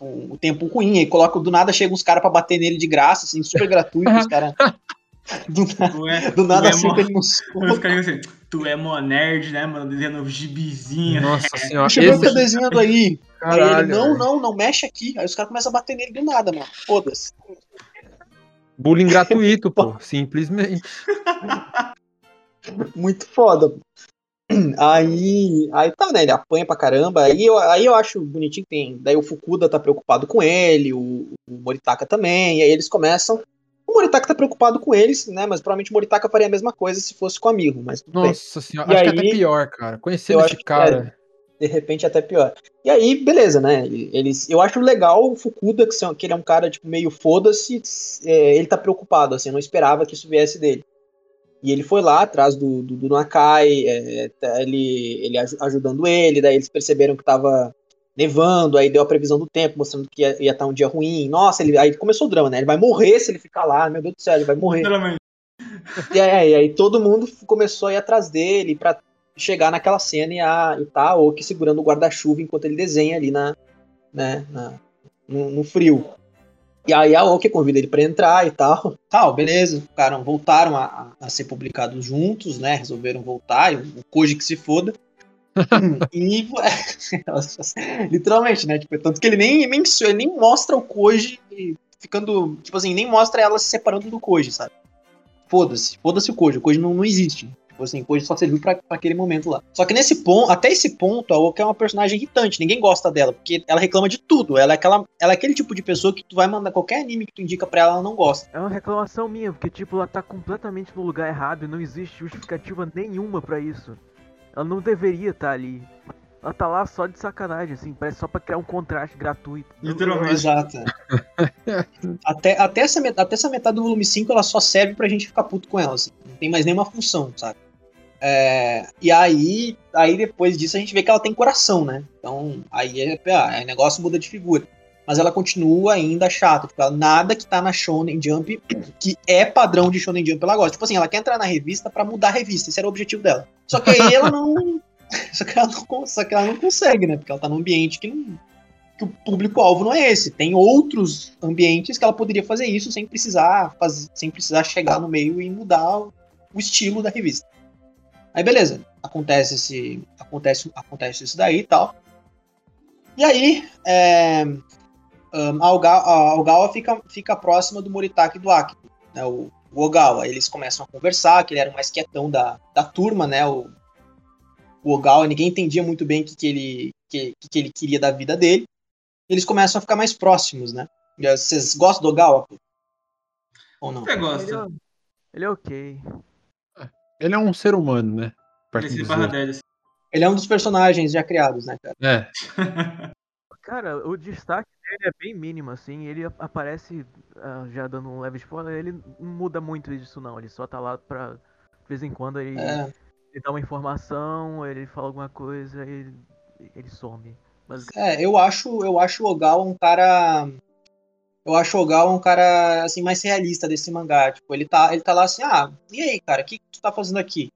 o tempo ruim, aí coloca do nada, chega uns caras pra bater nele de graça, assim, super gratuito, os caras. Do, é, do nada assim, é ele não Os caras assim, tu é mó nerd, né, mano? Desenhando gibizinho. Nossa senhora. Chegou esse... tá desenhando aí. Caralho, aí ele, não, não, não mexe aqui. Aí os caras começam a bater nele do nada, mano. Foda-se. Bullying gratuito, pô. Simplesmente. Muito foda. Aí, aí tá, né? Ele apanha pra caramba. Aí eu, aí eu acho bonitinho que tem. Daí o Fukuda tá preocupado com ele, o, o Moritaka também. E aí eles começam. O Moritaka tá preocupado com eles, né? Mas provavelmente o Moritaka faria a mesma coisa se fosse com o amigo. Mas Nossa bem. senhora, e acho aí, que é até pior, cara. Conhecendo esse cara. É, de repente até pior. E aí, beleza, né? Eles, eu acho legal o Fukuda, que, são, que ele é um cara tipo, meio foda-se. É, ele tá preocupado, assim, eu não esperava que isso viesse dele. E ele foi lá atrás do, do, do Nakai, é, tá, ele, ele ajudando ele, daí eles perceberam que tava nevando, aí deu a previsão do tempo, mostrando que ia, ia estar tá um dia ruim. Nossa, ele, aí começou o drama, né? Ele vai morrer se ele ficar lá, meu Deus do céu, ele vai morrer. E aí, aí, todo mundo começou a ir atrás dele para chegar naquela cena e, a, e tá o Oki segurando o guarda-chuva enquanto ele desenha ali na, né, na, no, no frio. E aí a Oki convida ele para entrar e tal. Tal, beleza. Ficaram, voltaram a, a, ser publicados juntos, né? Resolveram voltar. O Koji que se foda. e literalmente, né? Tipo, tanto que ele nem menciona, nem mostra o Koji ficando. Tipo assim, nem mostra ela se separando do Koji, sabe? Foda-se, foda-se o Koji. O Koji não, não existe. Tipo assim, Koji só serviu pra, pra, aquele momento lá. Só que nesse ponto, até esse ponto, a Oka é uma personagem irritante, ninguém gosta dela, porque ela reclama de tudo. Ela é, aquela, ela é aquele tipo de pessoa que tu vai mandar qualquer anime que tu indica pra ela, ela não gosta. É uma reclamação minha, porque tipo, ela tá completamente no lugar errado e não existe justificativa nenhuma para isso. Ela não deveria estar tá ali. Ela tá lá só de sacanagem, assim, parece só pra criar um contraste gratuito. Literalmente. Exato. até, até, essa metade, até essa metade do volume 5 ela só serve pra gente ficar puto com ela, assim. Não tem mais nenhuma função, sabe? É, e aí, aí depois disso a gente vê que ela tem coração, né? Então aí, é, aí o negócio muda de figura. Mas ela continua ainda chata. Tipo, ela- nada que tá na Shonen Jump, que é padrão de Shonen Jump, ela gosta. Tipo assim, ela quer entrar na revista pra mudar a revista. Esse era o objetivo dela. Só que aí ela não. Só que ela não, só que ela não consegue, né? Porque ela tá num ambiente que não. Que o público-alvo não é esse. Tem outros ambientes que ela poderia fazer isso sem precisar fazer, sem precisar chegar no meio e mudar o o estilo da revista. Aí beleza, acontece esse, acontece, acontece isso daí e tal. E aí, é, um, a Ogawa, a Ogawa fica, fica próxima do Moritaki e do Akito, né, o, o Ogawa. Eles começam a conversar, que ele era o mais quietão da, da turma, né, o, o Ogawa, ninguém entendia muito bem o que, que, ele, que, que ele queria da vida dele. Eles começam a ficar mais próximos, né. Vocês gostam do Ogawa? pô? Ou não? Você Ele gosta? é, ele é ok. Ele é um ser humano, né? Esse dizer. barra 10. assim. Ele é um dos personagens já criados, né, cara? É, Cara, o destaque dele é bem mínimo, assim. Ele ap- aparece, ah, já dando um leve spoiler, ele não muda muito isso, não. Ele só tá lá pra. De vez em quando ele, É. ele dá uma informação, ele fala alguma coisa e ele, ele some. Mas É, eu acho, eu acho o Ogawa um cara. Eu acho o Ogawa um cara assim mais realista desse mangá. Tipo, ele tá, ele tá lá assim, ah, e aí, cara, o que, que tu tá fazendo aqui?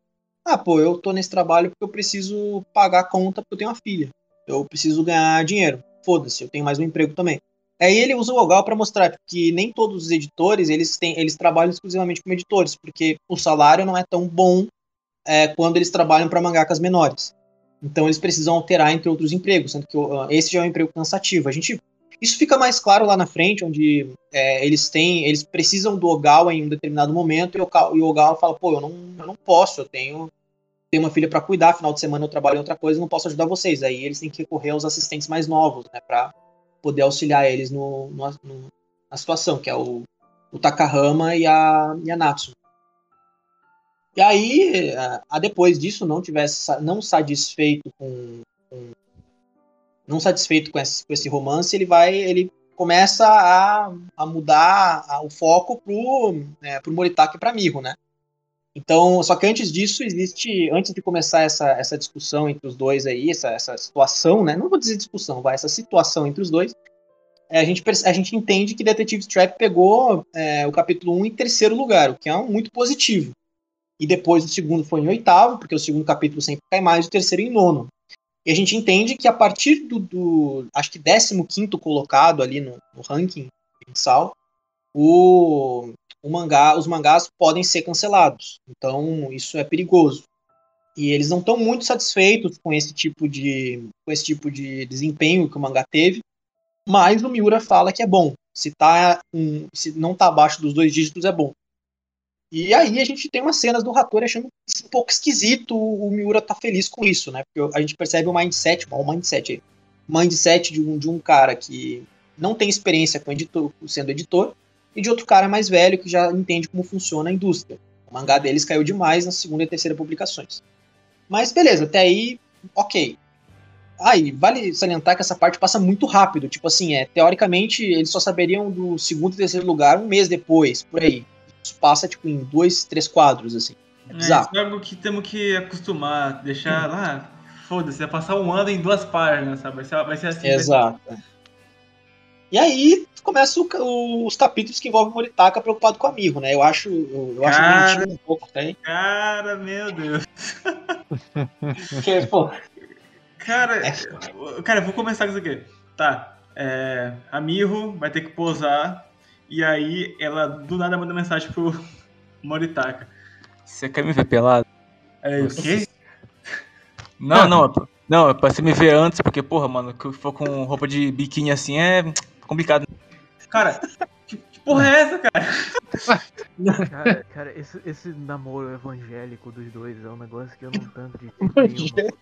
Ah, pô, eu tô nesse trabalho porque eu preciso pagar a conta porque eu tenho uma filha. Eu preciso ganhar dinheiro. Foda-se, eu tenho mais um emprego também. Aí ele usa o Ogawa pra mostrar que nem todos os editores eles têm, eles trabalham exclusivamente como editores, porque o salário não é tão bom é, quando eles trabalham para mangakas menores. Então eles precisam alterar entre outros empregos, sendo que esse já é um emprego cansativo. A gente isso fica mais claro lá na frente, onde é, eles têm, eles precisam do Ogawa em um determinado momento e o, Ogawa fala, pô, eu não, eu não posso, eu tenho, tenho uma filha para cuidar, final de semana eu trabalho em outra coisa, não posso ajudar vocês. Aí eles têm que recorrer aos assistentes mais novos, né, para poder auxiliar eles no, no- no- na situação, que é o, o Takahama e a, e a Natsu. E aí, a, a depois disso, não tivesse não satisfeito com, com- não satisfeito com esse, com esse romance, ele vai, ele começa a, a mudar a- o foco pro, é, pro Moritaki e pra Miho, né? Então, só que antes disso, existe, antes de começar essa, essa discussão entre os dois aí, essa, essa situação, né? Não vou dizer discussão, vai, essa situação entre os dois, é, a, gente, a gente entende que Detective Strap pegou é, o capítulo 1 em terceiro lugar, o que é um, muito positivo e depois o segundo foi em oitavo, porque o segundo capítulo sempre cai mais, o terceiro em nono. E a gente entende que a partir do, do acho que 15 colocado ali no, no ranking mensal, o, o mangá, os mangás podem ser cancelados. Então isso é perigoso. E eles não estão muito satisfeitos com esse tipo de com esse tipo de desempenho que o mangá teve, mas o Miura fala que é bom. Se, tá, um, se não tá abaixo dos dois dígitos é bom. E aí a gente tem umas cenas do Hattori achando um pouco esquisito o Miura tá feliz com isso, né? Porque a gente percebe o mindset, o mindset aí. Mindset de um, de um cara que não tem experiência com editor, sendo editor, e de outro cara mais velho que já entende como funciona a indústria. O mangá deles caiu demais na segunda e terceira publicações. Mas beleza, até aí, ok. Aí, vale salientar que essa parte passa muito rápido. Tipo assim, é, teoricamente, eles só saberiam do segundo e terceiro lugar um mês depois, por aí. Isso passa, tipo, em dois, três quadros, assim. É É, bizarro. isso é algo que temos que acostumar, deixar lá. Foda-se, vai passar um ano em duas páginas, sabe? Vai ser, vai ser assim. vai- Exato. E aí começa o ca- o- os capítulos que envolvem o Moritaka preocupado com o amigo, né? Eu acho, eu, acho Cara. bonitinho um pouco, tá? Cara, meu Deus. Porque, pô, Cara, É. eu- cara, eu vou começar com isso aqui. Tá. É, a Miho vai ter que posar. E aí ela do nada manda mensagem pro Moritaka. Você quer me ver pelado? Aí, o quê? Não, não, é pra- não, é pra você me ver antes, porque, porra, mano, que eu for com roupa de biquíni assim é complicado. Cara, que, que porra é essa, cara? Cara, cara esse, esse namoro evangélico dos dois é um negócio que eu não tanto de jeito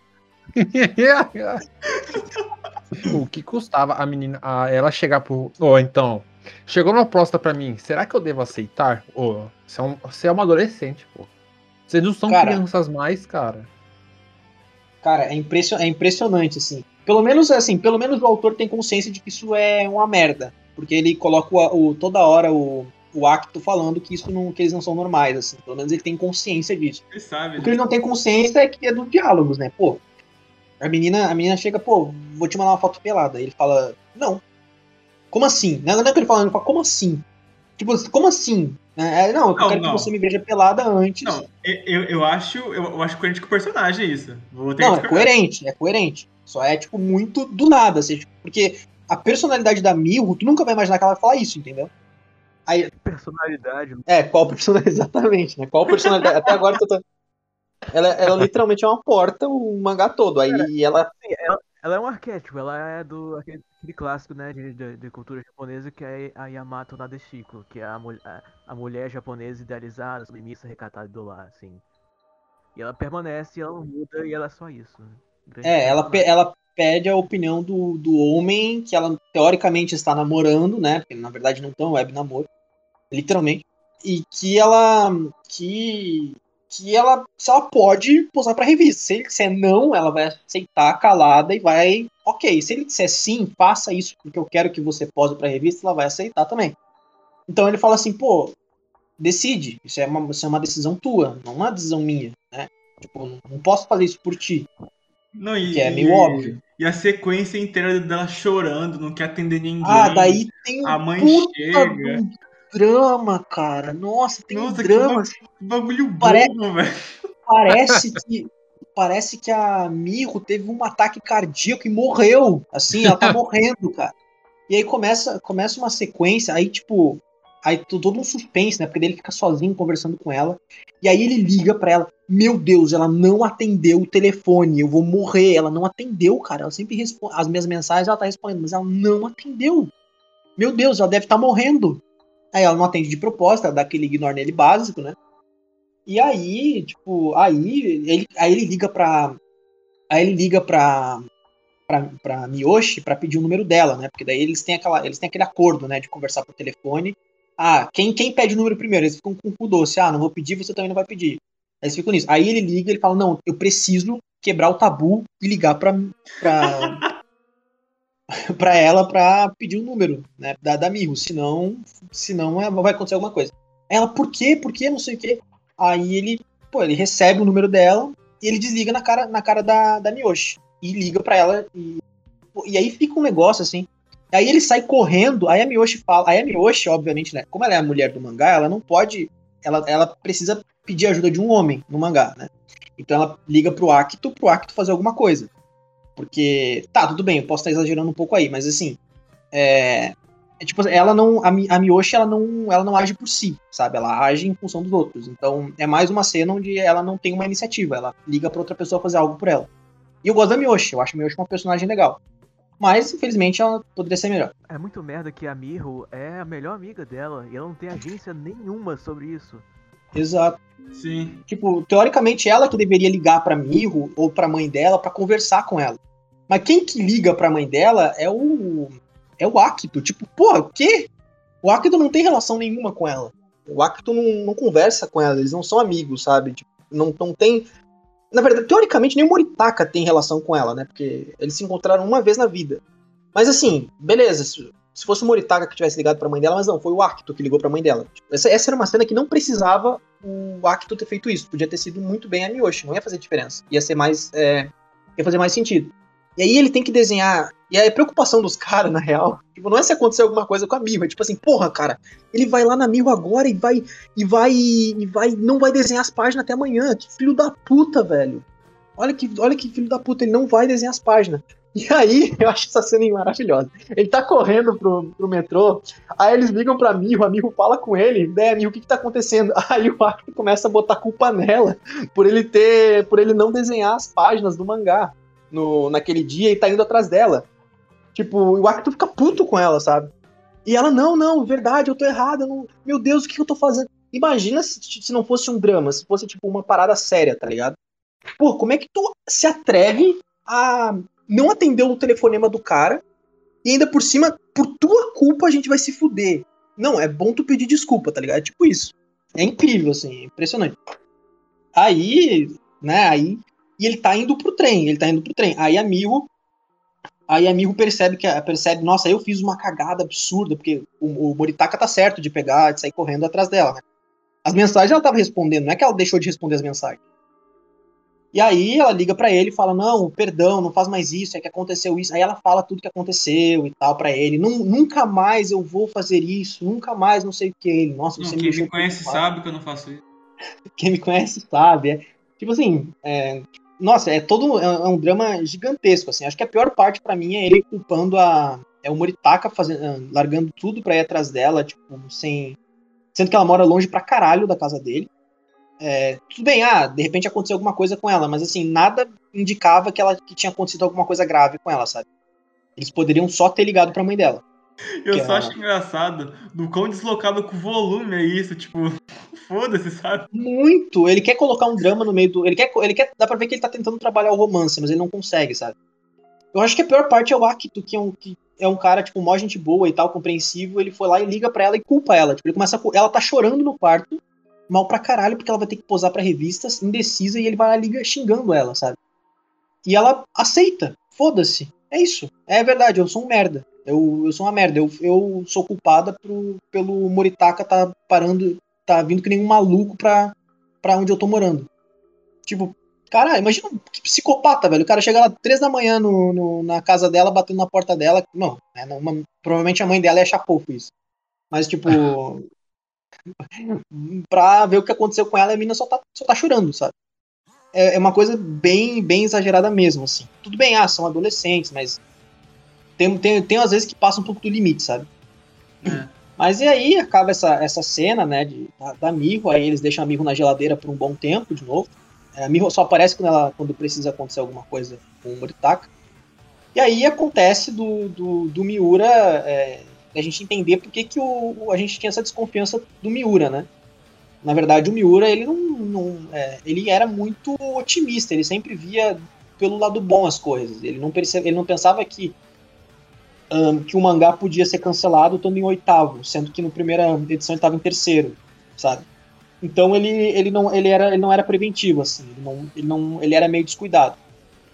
o que custava a menina, a ela chegar pro. Ô, então. Chegou uma proposta pra mim, será que eu devo aceitar? Ô, você é, um, você é uma adolescente, pô. Vocês não são Cara. crianças mais, cara. Cara, é, impression, é impressionante, assim. Pelo menos, assim, pelo menos o autor tem consciência de que isso é uma merda. Porque ele coloca o, o- toda hora o, o acto falando que isso não, que eles não são normais, assim. Pelo menos ele tem consciência disso. Ele sabe. O que ele não tem consciência é que é dos diálogos, né? Pô, a menina, a menina chega, pô, vou te mandar uma foto pelada. Ele fala, não. Como assim? Não, não é que ele fala, ele fala, como assim? Tipo, como assim? É, é, não, eu Não, quero não. que você me veja pelada antes. Não, eu, eu acho, eu, eu acho coerente com o personagem isso. Vou ter Não, que é coerente, é coerente. Só é, tipo, muito do nada, assim, tipo, porque a personalidade da Miho, tu nunca vai imaginar que ela vai falar isso, entendeu? Personalidade. É, qual personalidade, exatamente, né? Qual personalidade, até agora eu tô... Ela, ela literalmente é uma porta, o mangá todo, aí ela... Sim, ela, ela é um arquétipo, ela é do aquele, aquele clássico, né, de, de, de cultura japonesa que é a Yamato Nadeshiko, que é a, a, a mulher japonesa idealizada, submissa, recatada do lar, assim. E ela permanece, ela não muda e ela é só isso. né? Grande É, ela, pe- ela pede a opinião do, do homem que ela teoricamente está namorando, né? Porque na verdade não estão web namoro, literalmente. E que ela que que ela se ela pode posar para revista. Se ele disser não, ela vai aceitar calada e vai, OK. Se ele disser sim, faça isso porque eu quero que você pose para revista, ela vai aceitar também. Então ele fala assim, pô, decide. Isso é uma, isso é uma decisão tua, não uma decisão minha, né? Tipo, não- posso fazer isso por ti. Não, e, Que é e- meio óbvio. E a sequência inteira dela chorando, não quer atender ninguém. Ah, daí tem um a mãe chega. um drama, cara. Nossa, tem Nossa, um drama. Que bagulho Pare- bobo, velho. Parece que parece que a Miho teve um ataque cardíaco e morreu. Assim, ela tá morrendo, cara. E aí começa, começa uma sequência, aí tipo, aí todo um suspense, né? Porque ele fica sozinho conversando com ela. E aí ele liga pra ela. Meu Deus, ela não atendeu o telefone. Eu vou morrer. Ela não atendeu, cara. Ela sempre responde. As minhas mensagens ela tá respondendo, mas ela não atendeu. Meu Deus, ela deve estar morrendo. Aí ela não atende de propósito, ela dá aquele ignore nele básico, né? E aí, tipo, aí ele, aí ele liga pra. Aí ele liga pra. Pra, pra Miyoshi pra pedir o número dela, né? Porque daí eles têm, aquela, eles têm aquele acordo, né? De conversar por telefone. Ah, quem, quem pede o número primeiro? Eles ficam com o cu doce. Ah, não vou pedir, você também não vai pedir. Aí eles ficam nisso. Aí ele liga ele fala: Não, eu preciso quebrar o tabu e ligar pra. pra pra ela pra pedir o número, né? Da, da Miho. Senão, senão é- vai acontecer alguma coisa. Ela, por quê? Por quê? Não sei o quê. Aí ele, pô, ele recebe o número dela e ele desliga na cara, na cara da, da Miyoshi. E liga pra ela. E, e aí fica um negócio assim. Aí ele sai correndo, aí a Miyoshi fala. Aí a Miyoshi, obviamente, né? Como ela é a mulher do mangá, ela não pode. Ela, ela precisa pedir ajuda de um homem no mangá, né? Então ela liga pro Acto, pro Acto fazer alguma coisa. Porque, tá, tudo bem, eu posso estar exagerando um pouco aí, mas assim, é, é tipo, ela não, a, a Miyoshi, ela não, ela não age por si, sabe? Ela age em função dos outros. Então, é mais uma cena onde ela não tem uma iniciativa, ela liga pra outra pessoa fazer algo por ela. E eu gosto da Miyoshi, eu acho a Miyoshi uma personagem legal. Mas, infelizmente, ela poderia ser melhor. É muito merda que a Miho é a melhor amiga dela e ela não tem agência nenhuma sobre isso. Exato. Sim. Tipo, teoricamente ela que deveria ligar pra Miho ou pra mãe dela pra conversar com ela. Mas quem que liga pra mãe dela é o é o Akito. Tipo, porra, o quê? O Akito não tem relação nenhuma com ela. O Akito não, não conversa com ela, eles não são amigos, sabe? Tipo, não, não tem. Na verdade, teoricamente, nem o Moritaka tem relação com ela, né? Porque eles se encontraram uma vez na vida. Mas assim, beleza. Se, se fosse o Moritaka que tivesse ligado pra mãe dela, mas não, foi o Akito que ligou pra mãe dela. Essa, essa era uma cena que não precisava o Akito ter feito isso. Podia ter sido muito bem a Miyoshi, não ia fazer diferença. Ia ser mais. é, ia fazer mais sentido. E aí ele tem que desenhar. E aí a preocupação dos caras, na real, tipo, não é se acontecer alguma coisa com a Miho, é tipo assim, porra, cara, ele vai lá na Miho agora e vai. E vai. E vai. Não vai desenhar as páginas até amanhã. Que filho da puta, velho. Olha que, olha que filho da puta, ele não vai desenhar as páginas. E aí, eu acho essa cena maravilhosa. Ele tá correndo pro, pro metrô, aí eles ligam pra Miho, a Miho fala com ele, né, o que que tá acontecendo? Aí o Akito começa a botar culpa nela, por ele ter, por ele não desenhar as páginas do mangá no, naquele dia e tá indo atrás dela. Tipo, o Akito fica puto com ela, sabe? E ela, não, não, verdade, eu tô errada, meu Deus, o que eu tô fazendo? Imagina se, se não fosse um drama, se fosse, tipo, uma parada séria, tá ligado? Pô, como é que tu se atreve a não atender o telefonema do cara e ainda por cima, por tua culpa, a gente vai se fuder? Não, é bom tu pedir desculpa, tá ligado? É tipo isso. É incrível, assim, é impressionante. Aí, né, aí. e ele tá indo pro trem, ele tá indo pro trem. Aí a Miho, aí a Miho percebe que percebe, nossa, eu fiz uma cagada absurda, porque o, o Moritaka tá certo de pegar, de sair correndo atrás dela, né? As mensagens ela tava respondendo, não é que ela deixou de responder as mensagens. E aí ela liga para ele e fala: "Não, perdão, não faz mais isso, é que aconteceu isso". Aí ela fala tudo que aconteceu e tal para ele. Nunca mais eu vou fazer isso, nunca mais não sei o que ele. Nossa, você não, quem me, me conhece sabe que eu não faço isso. Quem me conhece sabe. É, tipo assim, é, nossa, é todo é, é um drama gigantesco assim. Acho que a pior parte para mim é ele culpando a é o Moritaka fazendo, largando tudo para ir atrás dela, tipo, sem sendo que ela mora longe pra caralho da casa dele. É, tudo bem, ah, de repente aconteceu alguma coisa com ela, mas assim, nada indicava que ela que tinha acontecido alguma coisa grave com ela, sabe? Eles poderiam só ter ligado pra mãe dela. Eu só ela... acho engraçado do quão deslocado com o volume é isso, tipo, foda-se, sabe? Muito! Ele quer colocar um drama no meio do. Ele quer, ele quer. Dá pra ver que ele tá tentando trabalhar o romance, mas ele não consegue, sabe? Eu acho que a pior parte é o Akito, que é um, que é um cara, tipo, mó gente boa e tal, compreensivo. Ele foi lá e liga pra ela e culpa ela. Tipo, ele começa a, Ela tá chorando no quarto mal pra caralho, porque ela vai ter que posar pra revistas, indecisa, e ele vai lá liga xingando ela, sabe? E ela aceita. Foda-se. É isso. É verdade, eu sou um merda. Eu, eu sou uma merda. Eu, eu sou culpada pro, pelo Moritaka tá parando, tá vindo que nem um maluco pra, pra onde eu tô morando. Tipo, cara, imagina que psicopata, velho. O cara chega lá três da manhã no, no, na casa dela, batendo na porta dela. Não, é, uma, provavelmente a mãe dela é chapofo isso. Mas, tipo, pra ver o que aconteceu com ela e a mina só tá, só tá chorando, sabe? É, é uma coisa bem, bem exagerada mesmo, assim. Tudo bem, ah, são adolescentes, mas tem, tem, tem às vezes que passa um pouco do limite, sabe? É. Mas e aí acaba essa, essa cena, né, de, da, da Miho, aí eles deixam a Miho na geladeira por um bom tempo, de novo. É, a Miho só aparece quando, ela, quando precisa acontecer alguma coisa com o Moritaka. E aí acontece do, do, do Miura é, a gente entender por que, que o, a gente tinha essa desconfiança do Miura, né? Na verdade, o Miura, ele não, não é, ele era muito otimista, ele sempre via pelo lado bom as coisas. Ele não, percebe, ele não pensava que um, que o mangá podia ser cancelado estando em oitavo, sendo que na primeira edição ele estava em terceiro, sabe? Então ele, ele, não, ele, era, ele não era preventivo, assim, ele, não, ele, não, ele era meio descuidado.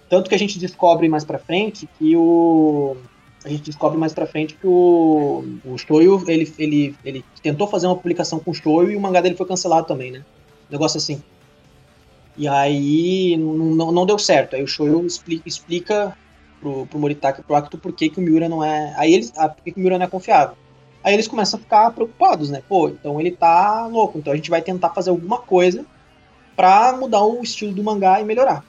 Tanto que a gente descobre mais pra frente que o, a gente descobre mais pra frente que o, o Shoyo, ele, ele, ele tentou fazer uma publicação com o Shoyo e o mangá dele foi cancelado também, né? negócio assim. E aí não, não deu certo. Aí o Shoyo explica, explica pro, pro Moritaka e pro Akito por que, que o Miura não é. Aí eles. Ah, por que, que o Miura não é confiável. Aí eles começam a ficar preocupados, né? Pô, então ele tá louco. Então a gente vai tentar fazer alguma coisa pra mudar o estilo do mangá e melhorar.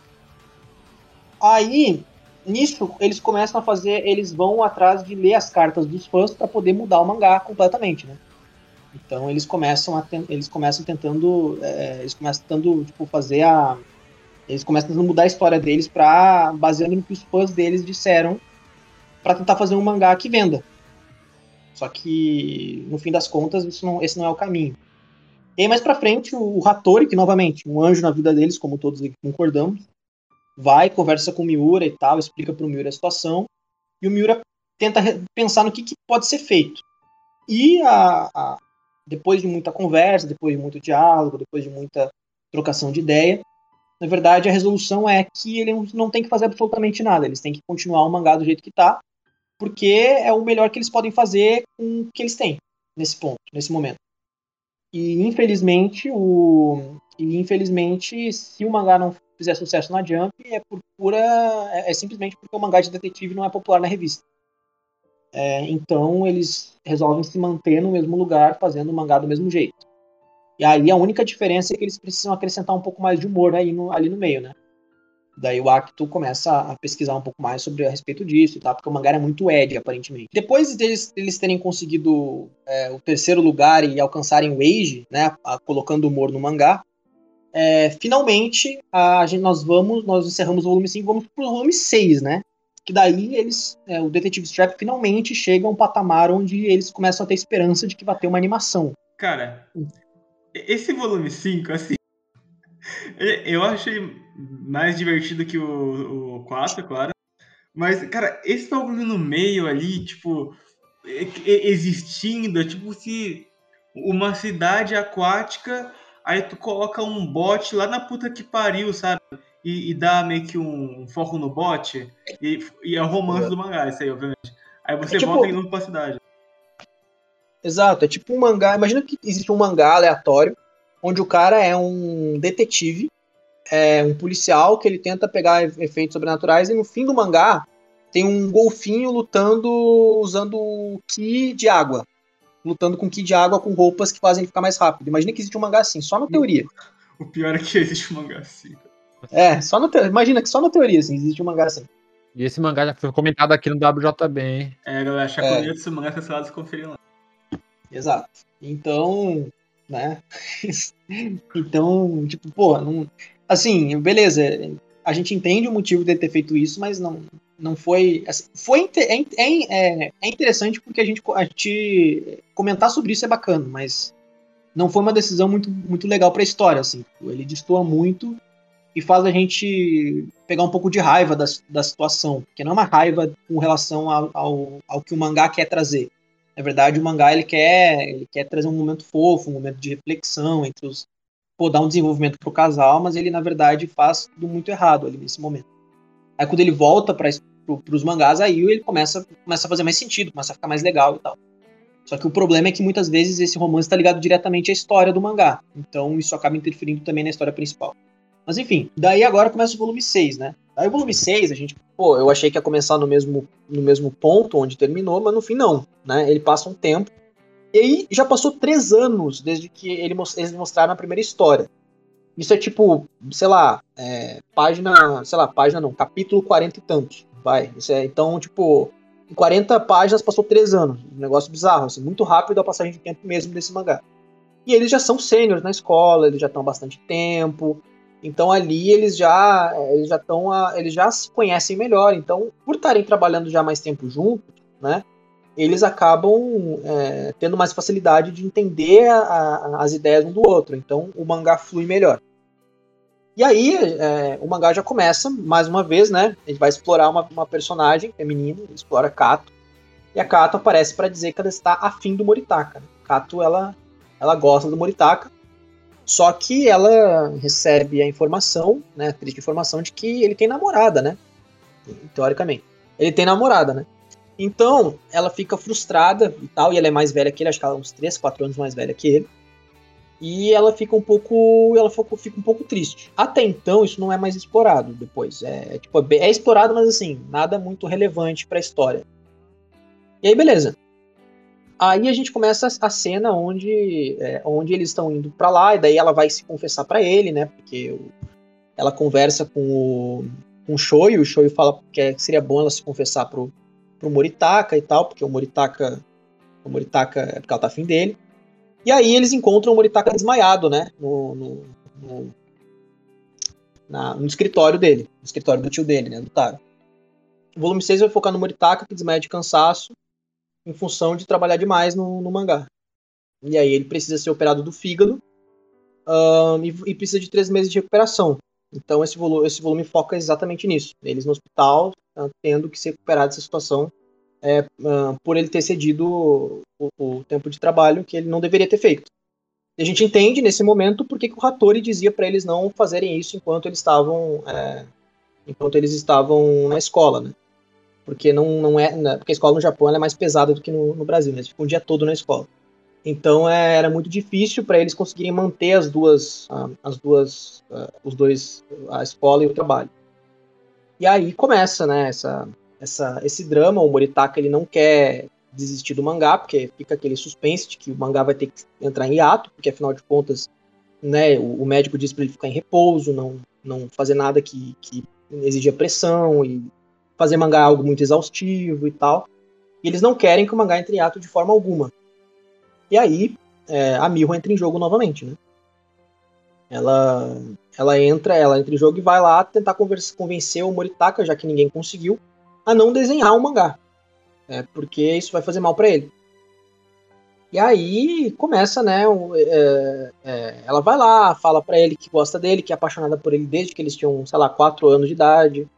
Aí nisso eles começam a fazer, eles vão atrás de ler as cartas dos fãs para poder mudar o mangá completamente, né? Então eles começam a eles começam tentando é, eles começam tentando tipo fazer a eles começam tentando mudar a história deles para baseando no que os fãs deles disseram para tentar fazer um mangá que venda. Só que no fim das contas isso não, esse não é o caminho. E aí mais para frente o, Hattori, que novamente um anjo na vida deles, como todos concordamos, vai, conversa com o Miura e tal, explica para o Miura a situação, e o Miura tenta pensar no que, que pode ser feito. E a, a, depois de muita conversa, depois de muito diálogo, depois de muita trocação de ideia, na verdade a resolução é que ele não tem que fazer absolutamente nada, eles têm que continuar o mangá do jeito que está, porque é o melhor que eles podem fazer com o que eles têm nesse ponto, nesse momento. E infelizmente o e infelizmente se o mangá não fizer sucesso na Jump é por pura. É, é, simplesmente porque o mangá de detetive não é popular na revista. É, então eles resolvem se manter no mesmo lugar, fazendo o mangá do mesmo jeito. E aí a única diferença é que eles precisam acrescentar um pouco mais de humor aí no, ali no meio, né? Daí o Acto começa a pesquisar um pouco mais sobre a respeito disso, tá? Porque o mangá é muito ed, aparentemente. Depois deles, deles terem conseguido é, o terceiro lugar e alcançarem o Age, né? A, colocando humor no mangá, é, finalmente a gente, nós vamos, nós encerramos o volume 5 vamos pro volume 6, né? Que daí eles, é, o Detetive Strap finalmente chega a um patamar onde eles começam a ter esperança de que vai ter uma animação. Cara, esse volume 5, assim, eu achei mais divertido que o, o 4, claro. Mas, cara, esse bagulho no meio ali, tipo, existindo, é tipo se uma cidade aquática aí tu coloca um bot lá na puta que pariu, sabe? e, e dá meio que um foco no bot, e, e é o romance do mangá, isso aí, obviamente. Aí você É tipo- volta indo pra cidade. Exato, é tipo um mangá. Imagina que existe um mangá aleatório, onde o cara é um detetive, é um policial que ele tenta pegar efeitos sobrenaturais, e no fim do mangá tem um golfinho lutando usando ki de água. Lutando com ki de água com roupas que fazem ele ficar mais rápido. Imagina que existe um mangá assim, só na teoria. O pior é que existe um mangá assim. É, só na te... imagina que só na teoria assim, existe um mangá assim. E esse mangá já foi comentado aqui no WJB, hein? É, galera, chacoalhando esse mangá cancelado, conferir lá. Exato. Então, né? então, tipo, pô, não... assim, beleza. A gente entende o motivo dele ter feito isso, mas não, não foi. assim, foi é, é, é, é interessante porque a gente, a gente comentar sobre isso é bacana, mas não foi uma decisão muito, muito legal pra história, assim. Ele destoa muito e faz a gente pegar um pouco de raiva da, da situação, porque não é uma raiva com relação ao, ao, ao que o mangá quer trazer. Na verdade, o mangá ele quer, ele quer trazer um momento fofo, um momento de reflexão entre os. Pô, dar um desenvolvimento pro casal, mas ele, na verdade, faz tudo muito errado ali nesse momento. Aí quando ele volta para pro, pros mangás, aí ele começa, começa a fazer mais sentido, começa a ficar mais legal e tal. Só que o problema é que muitas vezes esse romance está ligado diretamente à história do mangá. Então isso acaba interferindo também na história principal. Mas enfim, daí agora começa o volume 6, né? Aí o volume 6, a gente, pô, eu achei que ia começar no mesmo, no mesmo ponto onde terminou, mas no fim não, né? Ele passa um tempo. E aí já passou três anos desde que ele, eles mostraram a primeira história. Isso é tipo, sei lá, é, página, sei lá, página não, capítulo 40 e tantos, vai. Isso é, então, tipo, em 40 páginas passou três anos. Um negócio bizarro, assim, muito rápido a passagem de tempo mesmo desse mangá. E eles já são sêniores na escola, eles já estão há bastante tempo. Então ali eles já eles já estão eles já se conhecem melhor. Então, por estarem trabalhando já mais tempo juntos, né? Eles acabam é, tendo mais facilidade de entender a- a- as ideias um do outro. Então o mangá flui melhor. E aí é, o mangá já começa, mais uma vez, né? Ele vai explorar uma, uma personagem feminina, explora Kato. E a Kato aparece para dizer que ela está afim do Moritaka. Kato, ela, ela gosta do Moritaka. Só que ela recebe a informação, né? A triste informação de que ele tem namorada, né? Teoricamente. Ele tem namorada, né? Então, ela fica frustrada e tal, e ela é mais velha que ele, acho que ela é uns 3, 4 anos mais velha que ele. E ela fica um pouco. Ela fica um pouco triste. Até então, isso não é mais explorado depois. É, é, tipo, é é explorado, mas assim, nada muito relevante pra história. E aí, beleza. Aí a gente começa a- a cena onde, é, onde eles estão indo pra lá, e daí ela vai se confessar pra ele, né? Porque ela conversa com o, com o Shoyu, o Shoyu fala que é- seria bom ela se confessar pro, pro Moritaka e tal, porque o Moritaka. O Moritaka é porque ela tá afim dele. E aí eles encontram o Moritaka desmaiado, né? No, no, no, na- no escritório dele. No escritório do tio dele, né? Do Taro. O volume 6 vai focar no Moritaka, que desmaia de cansaço, em função de trabalhar demais no, no mangá. E aí ele precisa ser operado do fígado ahn, e, e precisa de três meses de recuperação. Então esse volume, esse volume foca exatamente nisso. Eles no hospital, ah, tendo que se recuperar dessa situação é, ah, por ele ter cedido o, o tempo de trabalho que ele não deveria ter feito. E a gente entende nesse momento porque que o Hattori dizia para eles não fazerem isso enquanto eles estavam é, enquanto eles estavam na escola, né? Porque não, não é, né, porque a escola no Japão é mais pesada do que no, no Brasil, né? Eles ficam o dia todo na escola. Então é, era muito difícil para eles conseguirem manter as duas, as duas, os dois, a escola e o trabalho. E aí começa, né? Essa, essa, esse drama. O Moritaka ele não quer desistir do mangá porque fica aquele suspense de que o mangá vai ter que entrar em hiato, porque afinal de contas, né? O, o médico diz para ele ficar em repouso, não, não fazer nada que, que exigia pressão e fazer mangá algo muito exaustivo e tal. E eles não querem que o mangá entre em hiato de forma alguma. E aí, é, a Miho entra em jogo novamente, né? Ela, ela entra, ela entra em jogo e vai lá tentar conversa, convencer o Moritaka, já que ninguém conseguiu, a não desenhar o mangá. É, porque isso vai fazer mal para ele. E aí começa, né? o- é, é, ela vai lá, fala para ele que gosta dele, que é apaixonada por ele desde que eles tinham, sei lá, 4 anos de idade.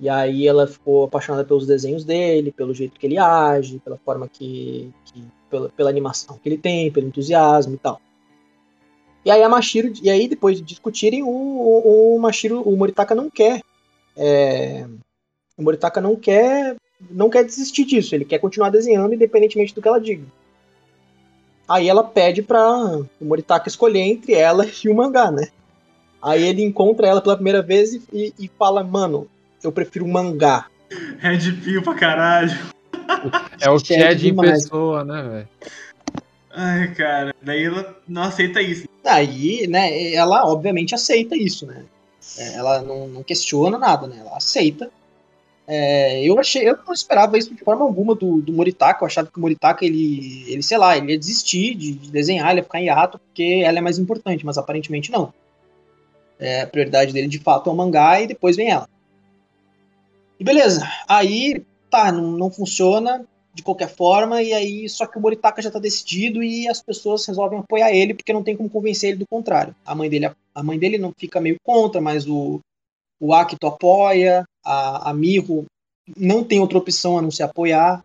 E aí ela ficou apaixonada pelos desenhos dele, pelo jeito que ele age, pela forma que. que pela, pela animação que ele tem, pelo entusiasmo e tal. E aí a Mashiro, e aí depois de discutirem, o, o, o Mashiro, o Moritaka não quer. é, o Moritaka não quer. Não quer desistir disso, ele quer continuar desenhando independentemente do que ela diga. Aí ela pede pra o Moritaka escolher entre ela e o mangá, né? Aí ele encontra ela pela primeira vez e, e- e fala, mano, eu prefiro mangá. Red Pill pra caralho. É o Chad Chad em pessoa, né, velho? Ai, cara. Daí ela não aceita isso. Aí, né, ela obviamente aceita isso, né? É, Ela não, não questiona nada, né? Ela aceita. É, eu achei, eu não esperava isso de forma alguma do, do Moritaka. Eu achava que o Moritaka, ele, ele, sei lá, ele ia desistir de, de desenhar, ele ia ficar em hiato, porque ela é mais importante, mas aparentemente não. É, a prioridade dele de fato é o mangá e depois vem ela. E beleza, aí tá, não, não funciona de qualquer forma, e aí só que o Moritaka já tá decidido e as pessoas resolvem apoiar ele porque não tem como convencer ele do contrário. A mãe dele, a mãe dele não fica meio contra, mas o, o Akito apoia, a, a Miho não tem outra opção a não se apoiar.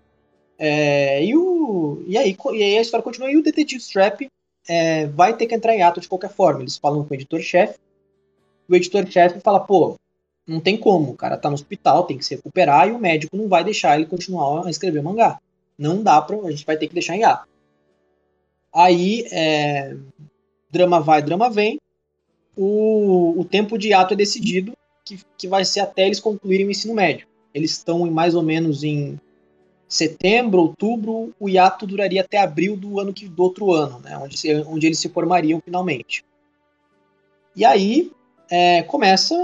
É, e, o, e, aí, e aí a história continua e o detetive Strap é, vai ter que entrar em ato de qualquer forma. Eles falam com o editor-chefe. O editor-chefe fala, pô, não tem como, o cara tá no hospital, tem que se recuperar e o médico não vai deixar ele continuar a escrever mangá. Não dá pra. A gente vai ter que deixar em ato. Aí, é, drama vai, drama vem. O, o tempo de ato é decidido, que, que vai ser até eles concluírem o ensino médio. Eles estão em mais ou menos em setembro, outubro. O hiato duraria até abril do ano que do outro ano, né? Onde, se- onde eles se formariam finalmente. E aí é, começa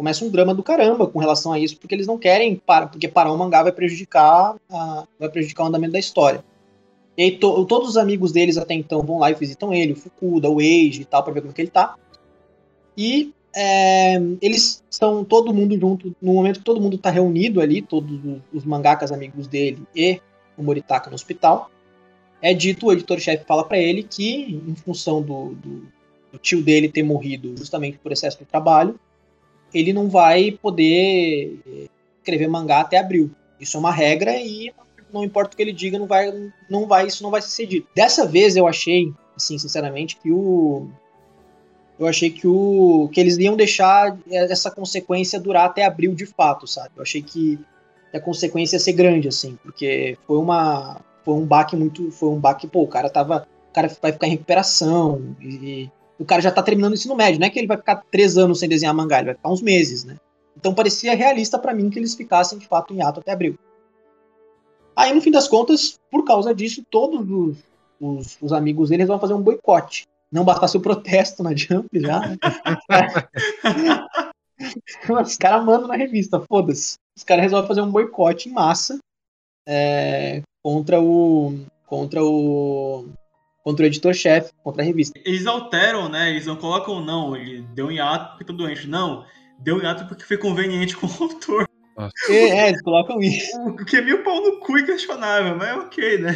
começa um drama do caramba com relação a isso, porque eles não querem parar, porque parar o mangá vai prejudicar a- vai prejudicar o andamento da história. E aí to- todos os amigos deles até então vão lá e visitam ele, o Fukuda, o Eiji e tal, pra ver como que ele tá. E é, eles estão todo mundo junto, no momento que todo mundo tá reunido ali, todos os, mangakas amigos dele e o Moritaka no hospital, é dito, o editor-chefe fala pra ele que, em função do, do, do tio dele ter morrido justamente por excesso de trabalho, ele não vai poder escrever mangá até abril. Isso é uma regra e não importa o que ele diga, não vai, não vai, isso não vai ser cedido. Dessa vez eu achei, assim, sinceramente, que o eu achei que o que eles iam deixar essa consequência durar até abril de fato, sabe? Eu achei que a consequência ia ser grande assim, porque foi uma foi um baque muito, foi um baque, pô, o cara tava, o cara vai ficar em recuperação e o cara já tá terminando o ensino médio, não é que ele vai ficar três anos sem desenhar mangá, ele vai ficar uns meses, né? Então parecia realista pra mim que eles ficassem de fato em ato até abril. Aí no fim das contas, por causa disso, todos os, os, os amigos deles vão fazer um boicote. Não bastasse o protesto na Jump já. Os caras mandam na revista, foda-se. Os caras resolvem fazer um boicote em massa é, contra o. contra o. contra o editor-chefe, contra a revista. Eles alteram, né? Eles não colocam não. Ele deu em ato porque tá doente. Não. Deu em ato porque foi conveniente com o autor. É, é, eles colocam isso. O que é meio pau no cu e questionável, mas é ok, né?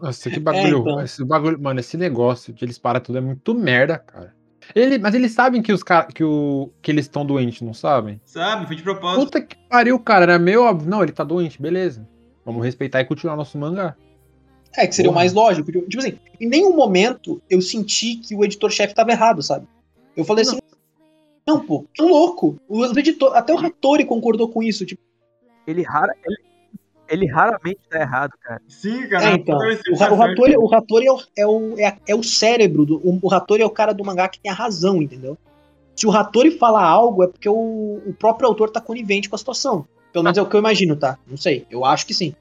Nossa, que bagulho. então. Esse bagulho, mano, esse negócio de eles parar tudo é muito merda, cara. Ele, mas eles sabem que os cara, que, o, que eles estão doentes, não sabem? Sabe? Foi de propósito. Puta que pariu, cara. Era meio óbvio. Não, ele tá doente, beleza. Vamos respeitar e continuar nosso mangá. É, que seria o mais lógico. Tipo tipo assim, em nenhum momento eu senti que o editor-chefe tava errado, sabe? Eu falei assim, não, pô, que louco. O editor, até o Hattori concordou com isso. Tipo, Ele, rara, ele, ele raramente tá errado, cara. Sim, cara. é, então. parece- O, Ra- o certo. Hattori, o Hattori é, o, é, o, é, é o cérebro. Do, o, o Hattori é o cara do mangá que tem a razão, entendeu? Se o Hattori fala algo, é porque o, o próprio autor tá conivente com a situação. Pelo menos é o que eu imagino, tá? Não sei. Eu acho que sim.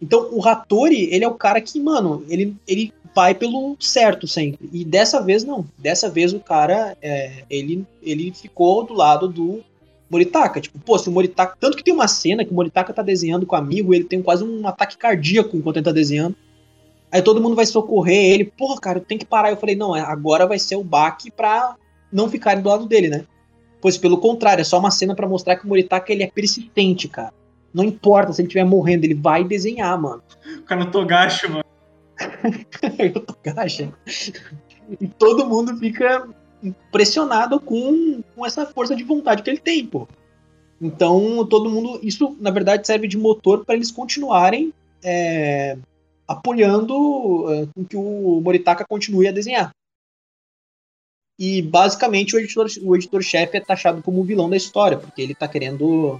Então, o Hattori, ele é o cara que, mano, ele, ele vai pelo certo sempre. E dessa vez, não. Dessa vez, o cara, é, ele, ele ficou do lado do Moritaka. Tipo, pô, se o Moritaka... Tanto que tem uma cena que o Moritaka tá desenhando com o amigo, ele tem quase um ataque cardíaco enquanto ele tá desenhando. Aí todo mundo vai socorrer ele. Porra, cara, tem que parar. Eu falei, não, é, agora vai ser o baque pra não ficarem do lado dele, né? Pois pelo contrário, é só uma cena pra mostrar que o Moritaka, ele é persistente, cara. Não importa se ele estiver morrendo, ele vai desenhar, mano. O cara no Togashi, mano. eu tô caixa. E todo mundo fica impressionado com, com essa força de vontade que ele tem, pô. Então, todo mundo. Isso, na verdade, serve de motor para eles continuarem é, apoiando é, com que o Moritaka continue a desenhar. E basicamente o editor o editor-chefe é taxado como o vilão da história, porque ele tá querendo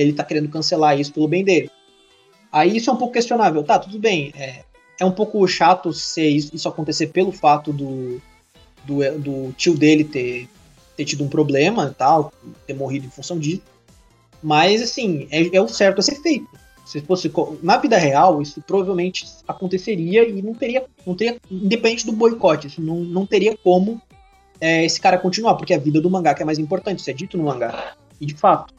ele tá querendo cancelar isso pelo bem dele. Aí isso é um pouco questionável. Tá, tudo bem. É, é um pouco chato se isso, isso acontecer pelo fato do, do, do tio dele ter, ter tido um problema e tal, ter morrido em função disso. Mas, assim, é, é o certo a ser feito. Se fosse na vida real, isso provavelmente aconteceria e não teria, não teria independente do boicote, isso não, não teria como é, esse cara continuar, porque a vida do mangá que é mais importante, isso é dito no mangá. E de fato.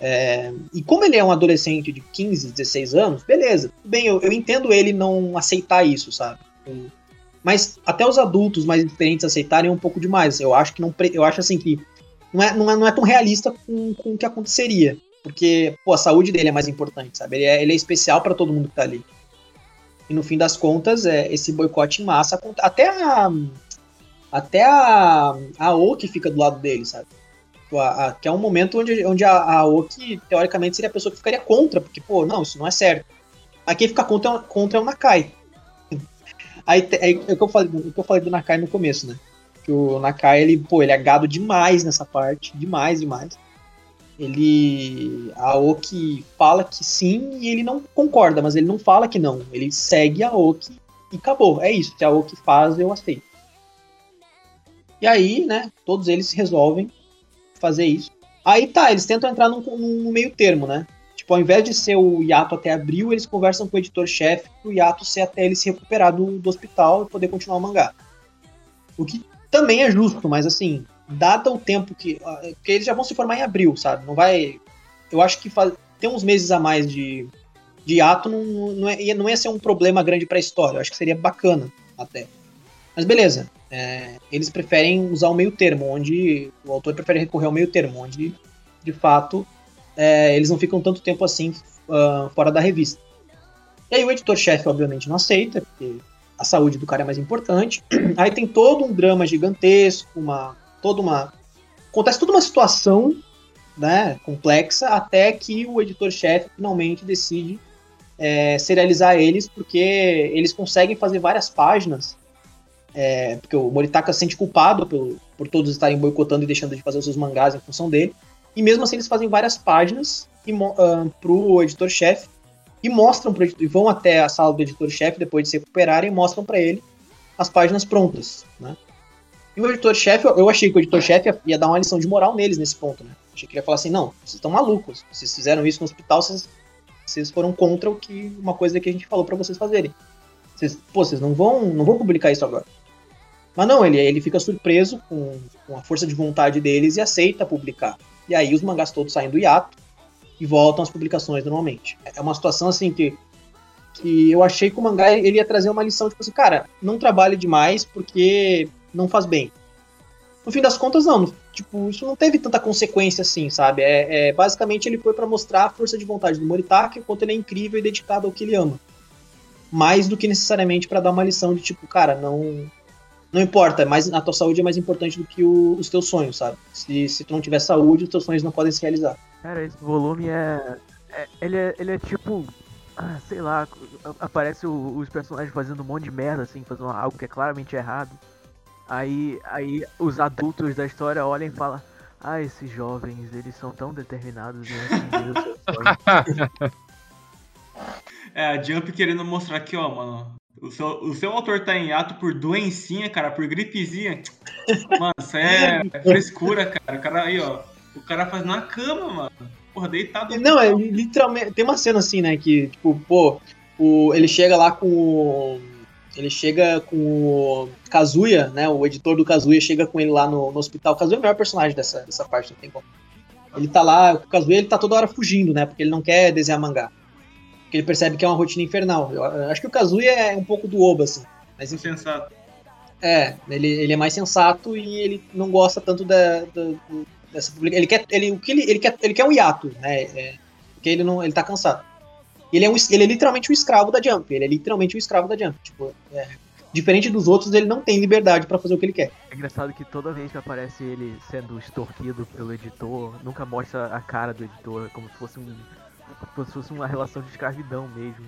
É, e como ele é um adolescente de 15, 16 anos, beleza, bem, eu, eu entendo ele não aceitar isso, sabe? Mas até os adultos mais experientes aceitarem é um pouco demais. Eu acho que não. Eu acho assim que não é, não é, não é tão realista com, com o que aconteceria. Porque, pô, a saúde dele é mais importante, sabe? Ele é, ele é especial para todo mundo que tá ali. E no fim das contas, é, esse boicote em massa. Até a. Até a. A Oki fica do lado dele, sabe? A, a, que é um momento onde, onde a, a Oki, teoricamente, seria a pessoa que ficaria contra, porque, pô, não, isso não é certo. Aí quem fica contra, contra é o Nakai. Aí, é, é o que eu falei, o que eu falei do Nakai no começo, né? Que o Nakai, ele, pô, ele é gado demais nessa parte. Demais, demais. Ele. A Oki fala que sim e ele não concorda, mas ele não fala que não. Ele segue a Oki e acabou. É isso. Se a Oki faz, eu aceito. E aí, né, todos eles resolvem fazer isso. Aí tá, eles tentam entrar num, num meio termo, né? Tipo, ao invés de ser o Yato até abril, eles conversam com o editor-chefe pro Yato ser até ele se recuperar do, do hospital e poder continuar o mangá. O que também é justo, mas assim, dado o tempo que. Porque eles já vão se formar em abril, sabe? Não vai. Eu acho que faz, ter uns meses a mais de, de ato não, não, é, não ia ser um problema grande pra história. Eu acho que seria bacana até. Mas beleza. É, eles preferem usar o meio termo, onde. O autor prefere recorrer ao meio termo, onde de fato é, eles não ficam tanto tempo assim uh, fora da revista. E aí o editor-chefe, obviamente, não aceita, porque a saúde do cara é mais importante. Aí tem todo um drama gigantesco, uma toda uma acontece toda uma situação, né, complexa até que o editor-chefe finalmente decide é, serializar eles, porque eles conseguem fazer várias páginas, é, porque o Moritaka se sente culpado por, por todos estarem boicotando e deixando de fazer os seus mangás em função dele, e mesmo assim eles fazem várias páginas e, uh, pro editor-chefe e mostram pro editor, e vão até a sala do editor-chefe depois de se recuperarem e mostram para ele as páginas prontas, né? E o editor-chefe, eu achei que o editor-chefe ia, dar uma lição de moral neles nesse ponto, né? Achei que ele ia falar assim, não, vocês estão malucos, vocês fizeram isso no hospital, vocês, vocês foram contra o que uma coisa que a gente falou para vocês fazerem. Vocês, pô, vocês não vão, não vão publicar isso agora. Mas não, ele, ele fica surpreso com, com a força de vontade deles e aceita publicar. E aí os mangás todos saem do hiato e voltam às publicações normalmente. É uma situação assim que, que eu achei que o mangá ele ia trazer uma lição, tipo assim, cara, não trabalhe demais porque não faz bem. No fim das contas, não. Tipo, isso não teve tanta consequência assim, sabe? É, é basicamente ele foi para mostrar a força de vontade do Moritaka, quanto ele é incrível e dedicado ao que ele ama. Mais do que necessariamente para dar uma lição de tipo, cara, não não importa, mas a tua saúde é mais importante do que o, os teus sonhos, sabe? Se, se tu não tiver saúde, os teus sonhos não podem se realizar. Cara, esse volume é. é ele, é ele é tipo. Ah, sei lá, aparece o, os personagens fazendo um monte de merda, assim, fazendo algo que é claramente errado. Aí, aí os adultos da história olham e falam: Ah, esses jovens, eles são tão determinados em atingir os seus sonhos. É, a Jump querendo mostrar aqui, ó, mano. O seu, o seu autor tá em ato por doencinha, cara, por gripezinha. Mano, isso é frescura, cara. O cara aí, ó. O cara faz na cama, mano. Porra, deitado. Não, é literalmente. Tem uma cena assim, né? Que, tipo, pô, o, ele chega lá com o. Ele chega com o Kazuya, né? O editor do Kazuya chega com ele lá no, no hospital. O Kazuya é o melhor personagem dessa, dessa parte, não tem como. Ele tá lá, o Kazuya ele tá toda hora fugindo, né? Porque ele não quer desenhar mangá que ele percebe que é uma rotina infernal. Eu acho que o Kazuya é um pouco do Oba, assim. Mas Insensato. É, ele, ele é mais sensato e ele não gosta tanto da, da dessa publicação. Ele quer, ele, o que ele, ele, quer, ele quer um hiato, né? É, porque ele, não, ele tá cansado. Ele é, um, ele é literalmente um escravo da Jump. Ele é literalmente um escravo da Jump. Tipo, é, diferente dos outros, ele não tem liberdade para fazer o que ele quer. É engraçado que toda vez que aparece ele sendo extorquido pelo editor, nunca mostra a cara do editor, como se fosse um como se fosse uma relação de escravidão mesmo.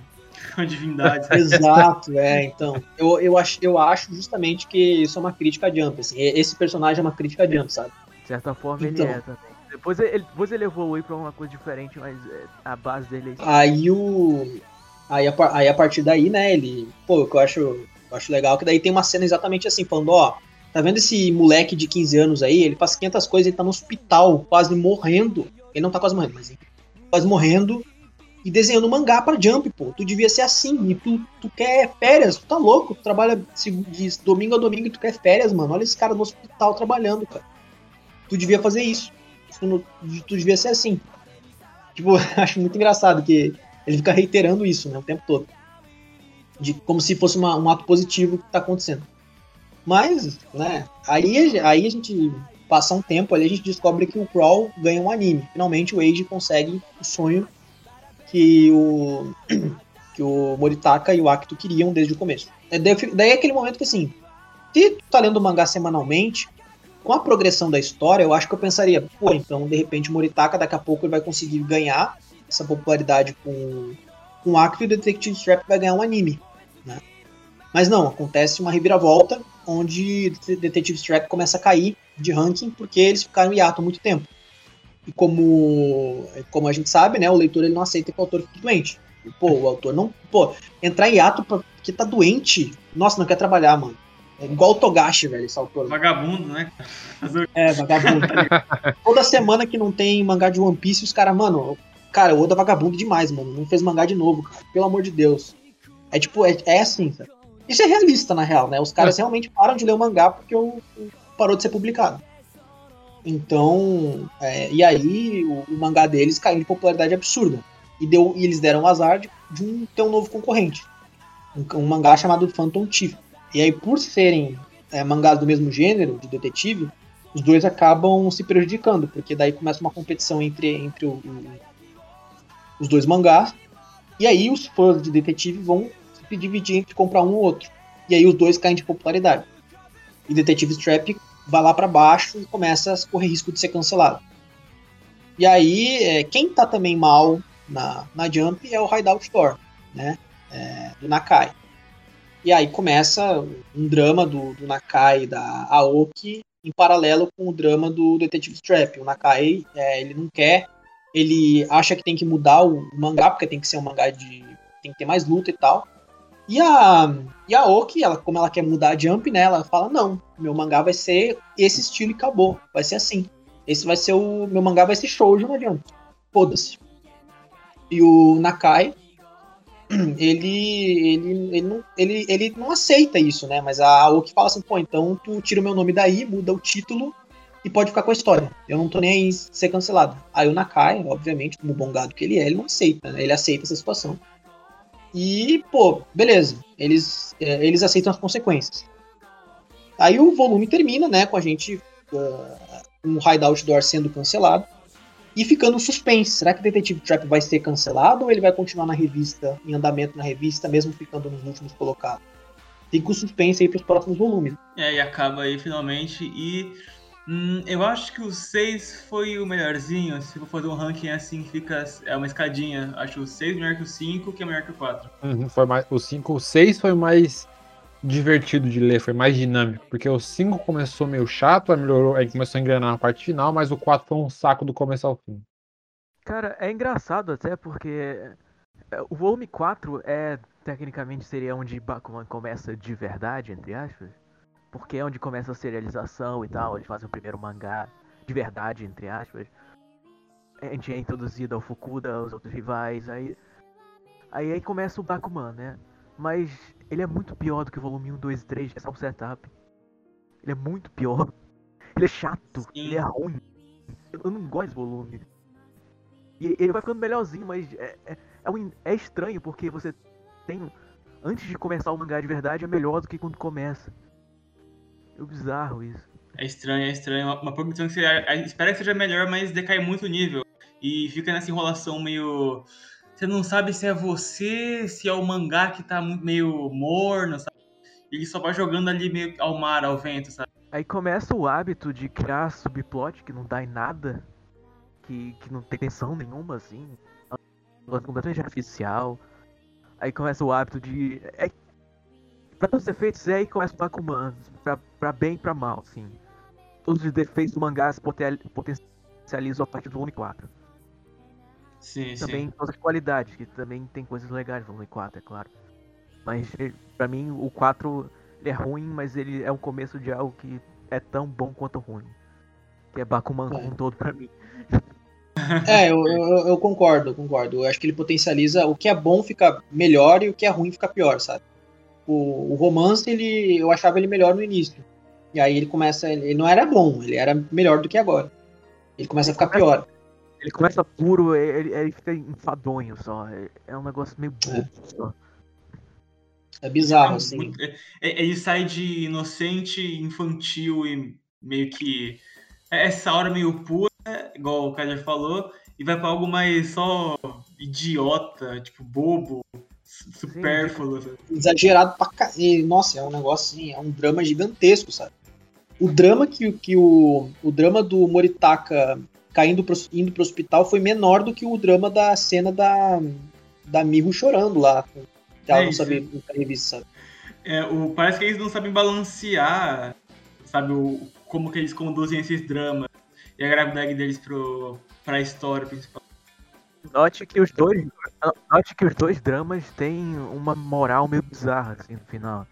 Com a divindade. Exato, é. Então, eu, eu, acho, eu acho justamente que isso é uma crítica a Jump. Assim. Esse personagem é uma crítica a Jump, sabe? De certa forma Então. ele é também. Depois ele, depois ele evolui pra uma coisa diferente, mas é, a base dele é isso. Aí o. Aí a, aí a partir daí, né, ele. Pô, o que eu acho, eu acho legal é que daí tem uma cena exatamente assim, falando, ó, tá vendo esse moleque de 15 anos aí? Ele faz 500 coisas, ele tá no hospital, quase morrendo. Ele não tá quase morrendo, mas enfim, quase morrendo. E desenhando mangá pra Jump, pô. Tu devia ser assim. E tu, tu quer férias, tu tá louco. Tu trabalha de domingo a domingo e tu quer férias, mano. Olha esse cara no hospital trabalhando, cara. Tu devia fazer isso. Tu, tu devia ser assim. Tipo, acho muito engraçado que ele fica reiterando isso, né, o tempo todo. De, como se fosse uma- um ato positivo que tá acontecendo. Mas, né, aí, aí a gente passa um tempo ali, a gente descobre que o Crawl ganha um anime. Finalmente o Age consegue o sonho que o que o Moritaka e o Akito queriam desde o começo. É, Daí, é aquele momento que assim, se tu tá lendo o mangá semanalmente, com a progressão da história, eu acho que eu pensaria, pô, então de repente o Moritaka daqui a pouco ele vai conseguir ganhar essa popularidade com, com o Akito e o Detective Strap vai ganhar um anime, né? Mas não, acontece uma reviravolta onde Detective Strap começa a cair de ranking porque eles ficaram em hiato há muito tempo. E como, como a gente sabe, né, o leitor ele não aceita que o autor fique doente. E, pô, o autor não. Pô, entrar em hiato porque tá doente. Nossa, não quer trabalhar, mano. É igual o Togashi, velho, esse autor. Vagabundo, né? É, vagabundo. Toda semana que não tem mangá de One Piece, os caras, mano, cara, o Oda é vagabundo demais, mano. Não fez mangá de novo, cara. Pelo amor de Deus. É tipo, é, é assim, sabe? Isso é realista, na real, né? Os caras realmente param de ler o mangá porque o, o- parou de ser publicado. Então, é, e aí o, o mangá deles caiu de popularidade absurda. E, deu, e eles deram o azar de, de um, ter um novo concorrente. Um, um mangá chamado Phantom Thief. E aí, por serem é, mangás do mesmo gênero, de detetive, os dois acabam se prejudicando, porque daí começa uma competição entre, entre o- o- os dois mangás. E aí os fãs de detetive vão se dividir entre comprar um ou outro. E aí os dois caem de popularidade. E Detetive Strap vai lá pra baixo e começa a correr risco de ser cancelado. E aí, é, quem tá também mal na, na Jump é o Hideout Store, né? É, do Nakai. E aí começa um drama do, do Nakai e da Aoki em paralelo com o drama do Detetive Strap. O Nakai, é, ele não quer, ele acha que tem que mudar o mangá, porque tem que ser um mangá de. tem que ter mais luta e tal. E a, e a Aoki, ela, como ela quer mudar a Jump, né, ela fala, não, meu mangá vai ser esse estilo e acabou, vai ser assim. Esse vai ser o. Meu mangá vai ser shoujo na Jump. Foda-se. E o Nakai, ele, ele, ele, não, ele, ele não aceita isso, né? Mas a Aoki fala assim, pô, então tu tira o meu nome daí, muda o título e pode ficar com a história. Eu não tô nem aí ser cancelado. Aí o Nakai, obviamente, como bom gado que ele é, ele não aceita, né? Ele aceita essa situação. E, pô, beleza. Eles, é, eles aceitam as consequências. Aí o volume termina, né, com a gente uh, com o Hideout Door sendo cancelado e ficando suspense. Será que Detective Trap vai ser cancelado ou ele vai continuar na revista, em andamento na revista, mesmo ficando nos últimos colocados? Fica o suspense aí pros próximos volumes. É, e acaba aí finalmente. E hum, eu acho que o 6 foi o melhorzinho. Se for fazer um ranking assim, fica. É uma escadinha. Acho o 6 melhor que o 5, que é melhor que o 4. Uhum, foi mais, o 5, o 6 foi mais divertido de ler, foi mais dinâmico, porque o 5 começou meio chato, aí melhorou, aí começou a engrenar na parte final, mas o 4 foi um saco do começo ao fim. Cara, é engraçado até porque é, o volume 4 é tecnicamente seria onde Bakuman começa de verdade, entre aspas. Porque é onde começa a serialização e tal, eles fazem o primeiro mangá de verdade, entre aspas. A gente é introduzido ao Fukuda, os outros rivais, aí. Aí, aí começa o Bakuman, né? Mas ele é muito pior do que o volume 1, 2 e 3, que é só o setup. Ele é muito pior. Ele é chato, Sim. ele é ruim. Eu eu não gosto desse volume. E ele vai ficando melhorzinho, mas é, é, é, um- é estranho porque você tem. Antes de começar o mangá de verdade, é melhor do que quando começa. É bizarro isso. É estranho, é estranho. Uma, uma produção que você a- espera que seja melhor, mas decai muito o nível. E fica nessa enrolação meio. Você não sabe se é você, se é o mangá que tá meio morno, sabe? Ele só vai jogando ali meio ao mar, ao vento, sabe? Aí começa o hábito de criar subplot que não dá em nada, que, que não tem tensão nenhuma, assim. Coisa completamente artificial. Aí começa o hábito de. É, pra todos os efeitos, é aí começa o Bakuman. Pra, pra bem e pra mal, assim. Todos os defeitos do mangá se poten- potencializam a partir do volume 4. Sim, Também sim. todas as qualidades, que também tem coisas legais no volume 4, é claro. Mas eh, pra mim o 4 ele é ruim, mas ele é o começo de algo que é tão bom quanto ruim. Que é Bakuman como um todo pra mim. É, eu, eu, eu concordo, eu concordo. Eu acho que ele potencializa o que é bom fica melhor e o que é ruim fica pior, sabe? O, o romance, ele, eu achava ele melhor no início. E aí ele começa. Ele não era bom, ele era melhor do que agora. Ele começa a ficar pior. Ele começa puro, ele, ele fica enfadonho só. É- É um negócio meio bobo só. É bizarro, É assim. muito- é- é- ele sai de inocente, infantil e meio que. é Essa hora meio pura, igual o Kader falou, e vai pra algo mais só idiota, tipo, bobo, supérfluo. sabe? exagerado pra ca... e, Nossa, é um negócio assim, é um drama gigantesco, sabe? O drama que, que o, o drama do Moritaka caindo pro, indo pro hospital foi menor do que o drama da cena da, da Miho chorando lá. Que ela É não sabia na revista, sabe? É, o, parece que eles não sabem balancear, sabe, o, como que eles conduzem esses dramas e a gravidade deles pro, pra história principal. Note que os dois. Note que os dois dramas têm uma moral meio bizarra, assim, no final.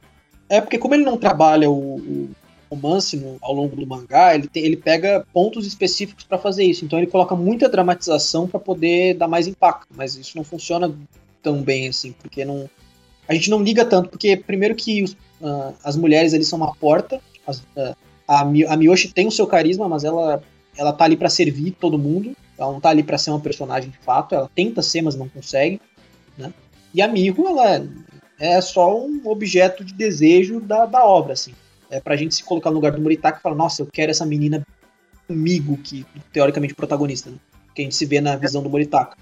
É porque como ele não trabalha o, o romance no- ao longo do mangá, ele, tem- ele pega pontos específicos pra fazer isso. Então ele coloca muita dramatização pra poder dar mais impacto. Mas isso não funciona tão bem assim, porque não a gente não liga tanto, porque primeiro que os- ah, as mulheres ali são uma porta. as- ah, a, Mi- a Miyoshi tem o seu carisma, mas ela ela tá ali pra servir todo mundo. Ela não tá ali pra ser uma personagem de fato. Ela tenta ser, mas não consegue. Né? E a Miho, ela é só um objeto de desejo da, da obra, assim. É pra gente se colocar no lugar do Moritaka e falar, nossa, eu quero essa menina comigo, que teoricamente protagonista, né? Que a gente se vê na visão do Moritaka.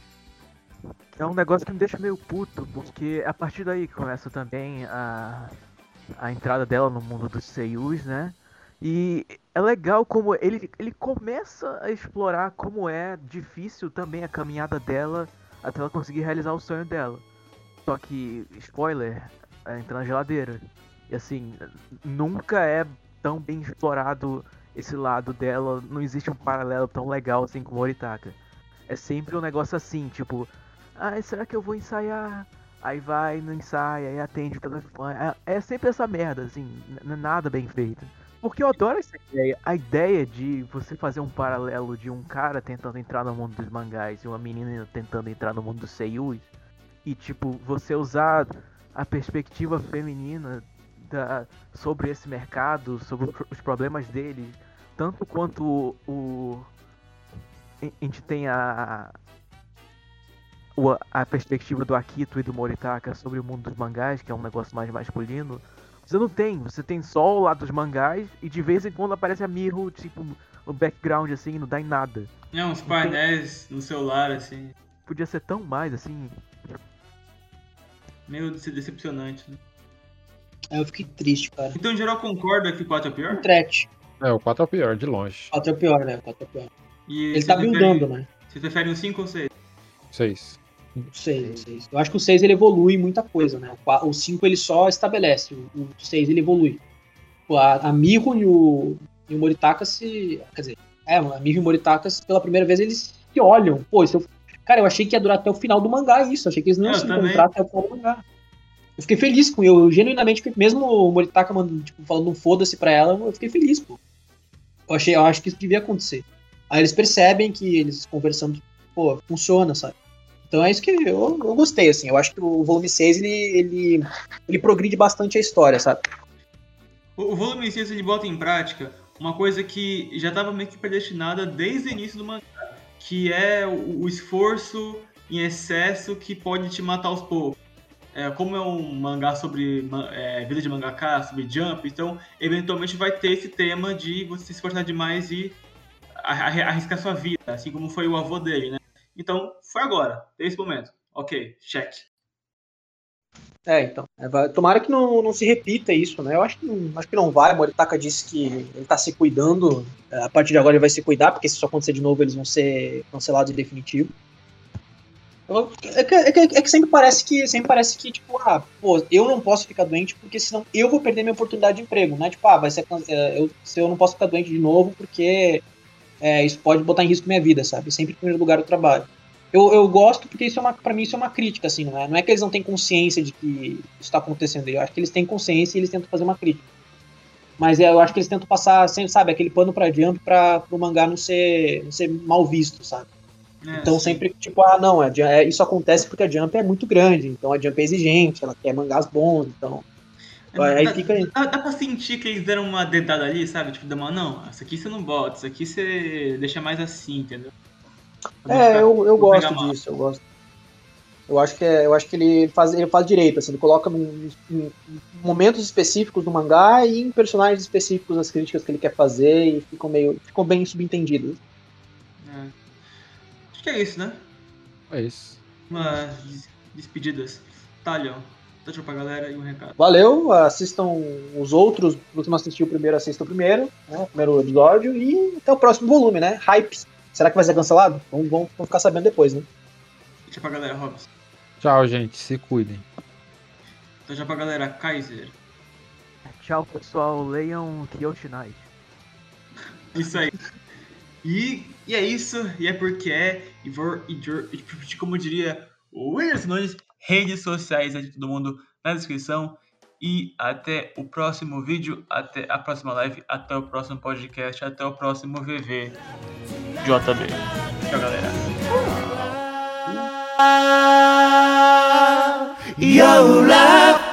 É um negócio que me deixa meio puto, porque a partir daí começa também a, a entrada dela no mundo dos seiyus, né? E é legal como ele, ele começa a explorar como é difícil também a caminhada dela até ela conseguir realizar o sonho dela. Só que, spoiler, é entrar na geladeira. E assim, nunca é tão bem explorado esse lado dela, não existe um paralelo tão legal assim com Moritaka. É sempre um negócio assim, tipo, ah, será que eu vou ensaiar? Aí vai, não ensaia, aí atende o telefone. É, é sempre essa merda, assim, nada bem feito. Porque eu adoro essa ideia. A ideia de você fazer um paralelo de um cara tentando entrar no mundo dos mangás e uma menina tentando entrar no mundo dos seiyus. E, tipo, você usar a perspectiva feminina da, sobre esse mercado, sobre os problemas deles. Tanto quanto o. o- a gente tem a, a perspectiva do Akito e do Moritaka sobre o mundo dos mangás, que é um negócio mais masculino, você não tem. Você tem só o lado dos mangás e de vez em quando aparece a Miho, tipo, no background, assim, não dá em nada. É, uns painéis no celular, assim, Podia ser tão mais, assim. meio dece- decepcionante. Né? Aí eu fiquei triste, cara. Então, em geral, concorda que o 4 é o pior? Um. É, o 4 é o pior, de longe. 4 é o pior, né? 4 é o pior. E Ele tá prefere- buildando, né? Você prefere um 5 ou 6? 6. 6, 6. Eu acho que o 6 ele evolui muita coisa, né? O qua- O 5 ele só estabelece, o 6 ele evolui. A, a Miho e o, e o Moritaka se. Quer dizer, é, a Miho e o Moritaka, pela primeira vez, eles se olham. Pô, isso eu, cara, eu achei que ia durar até o final do mangá isso. Achei que eles não iam Eu se encontrar até o final do mangá. Eu fiquei feliz com eu, genuinamente, mesmo o Moritaka mandando, tipo, falando um foda-se pra ela, eu fiquei feliz, pô. Eu, achei, eu acho que isso devia acontecer. Aí eles percebem que eles conversando, pô, funciona, sabe? Então é isso que eu, eu gostei, assim. Eu acho que o volume 6 ele, ele, ele progride bastante a história, sabe? O, volume 6 ele bota em prática uma coisa que já estava meio que predestinada desde o início do mangá, que é o, o esforço em excesso que pode te matar aos poucos. É, como é um mangá sobre é, vida de mangaká, sobre jump, então eventualmente vai ter esse tema de você se esforçar demais e arri- arri- arriscar sua vida, assim como foi o avô dele, né? Então, foi agora, tem esse momento. Ok, check. É, então. É, tomara que não, não se repita isso, né? Eu acho que acho que não vai. Moritaka disse que ele tá se cuidando. É, A partir de agora ele vai se cuidar, porque se isso acontecer de novo, eles vão ser cancelados em definitivo. É que, é que- é que sempre parece que sempre parece que, tipo, ah, pô, eu não posso ficar doente porque senão eu vou perder minha oportunidade de emprego, né? Tipo, ah, vai ser, é, eu, se eu não posso ficar doente de novo porque é, isso pode botar em risco minha vida, sabe? Sempre em primeiro lugar o trabalho. Eu, eu gosto porque isso é uma, pra mim isso é uma crítica, assim, não é? Não é que eles não têm consciência de que isso está acontecendo. Eu acho que eles têm consciência e eles tentam fazer uma crítica. Mas é, eu acho que eles tentam passar, sempre, sabe, aquele pano pra Jump pra pro mangá não ser, não ser mal visto, sabe? É, Então sim. sempre, tipo, ah, não, é, isso acontece porque a Jump é muito grande, então a Jump é exigente, ela quer mangás bons, então. Aí Dá- fica aí. Dá, dá pra sentir que eles deram uma dedada ali, sabe? Tipo, dá uma, não, isso aqui você não bota, isso aqui você deixa mais assim, entendeu? Pra É, ficar- eu, eu gosto disso, eu gosto. Eu acho que, é, eu acho que ele, faz, ele faz direito, assim, ele coloca num- em momentos específicos do mangá e em personagens específicos as críticas que ele quer fazer e ficam meio. ficam bem subentendidas. É. Acho que é isso, né? É isso. Des- despedidas. Talhão. Tchau pra galera e um recado. Valeu, assistam os outros, se não assistiu o primeiro, assistam o primeiro, né? O primeiro episódio, e até o próximo volume, né? Hype. Será que vai ser cancelado? Vamos, vamos, vamos ficar sabendo depois, né? Tchau pra galera, Robson. Tchau, gente. Se cuidem. Tchau pra galera, Kaiser. Tchau, pessoal. Leiam Kyoshi Night. Isso aí. E, e é isso, e é porque é, e vou, e, e como diria o Williams Nunes, redes sociais de todo mundo na descrição. E até o próximo vídeo, até a próxima live, até o próximo podcast, até o próximo VV JB. Tchau, galera. Yola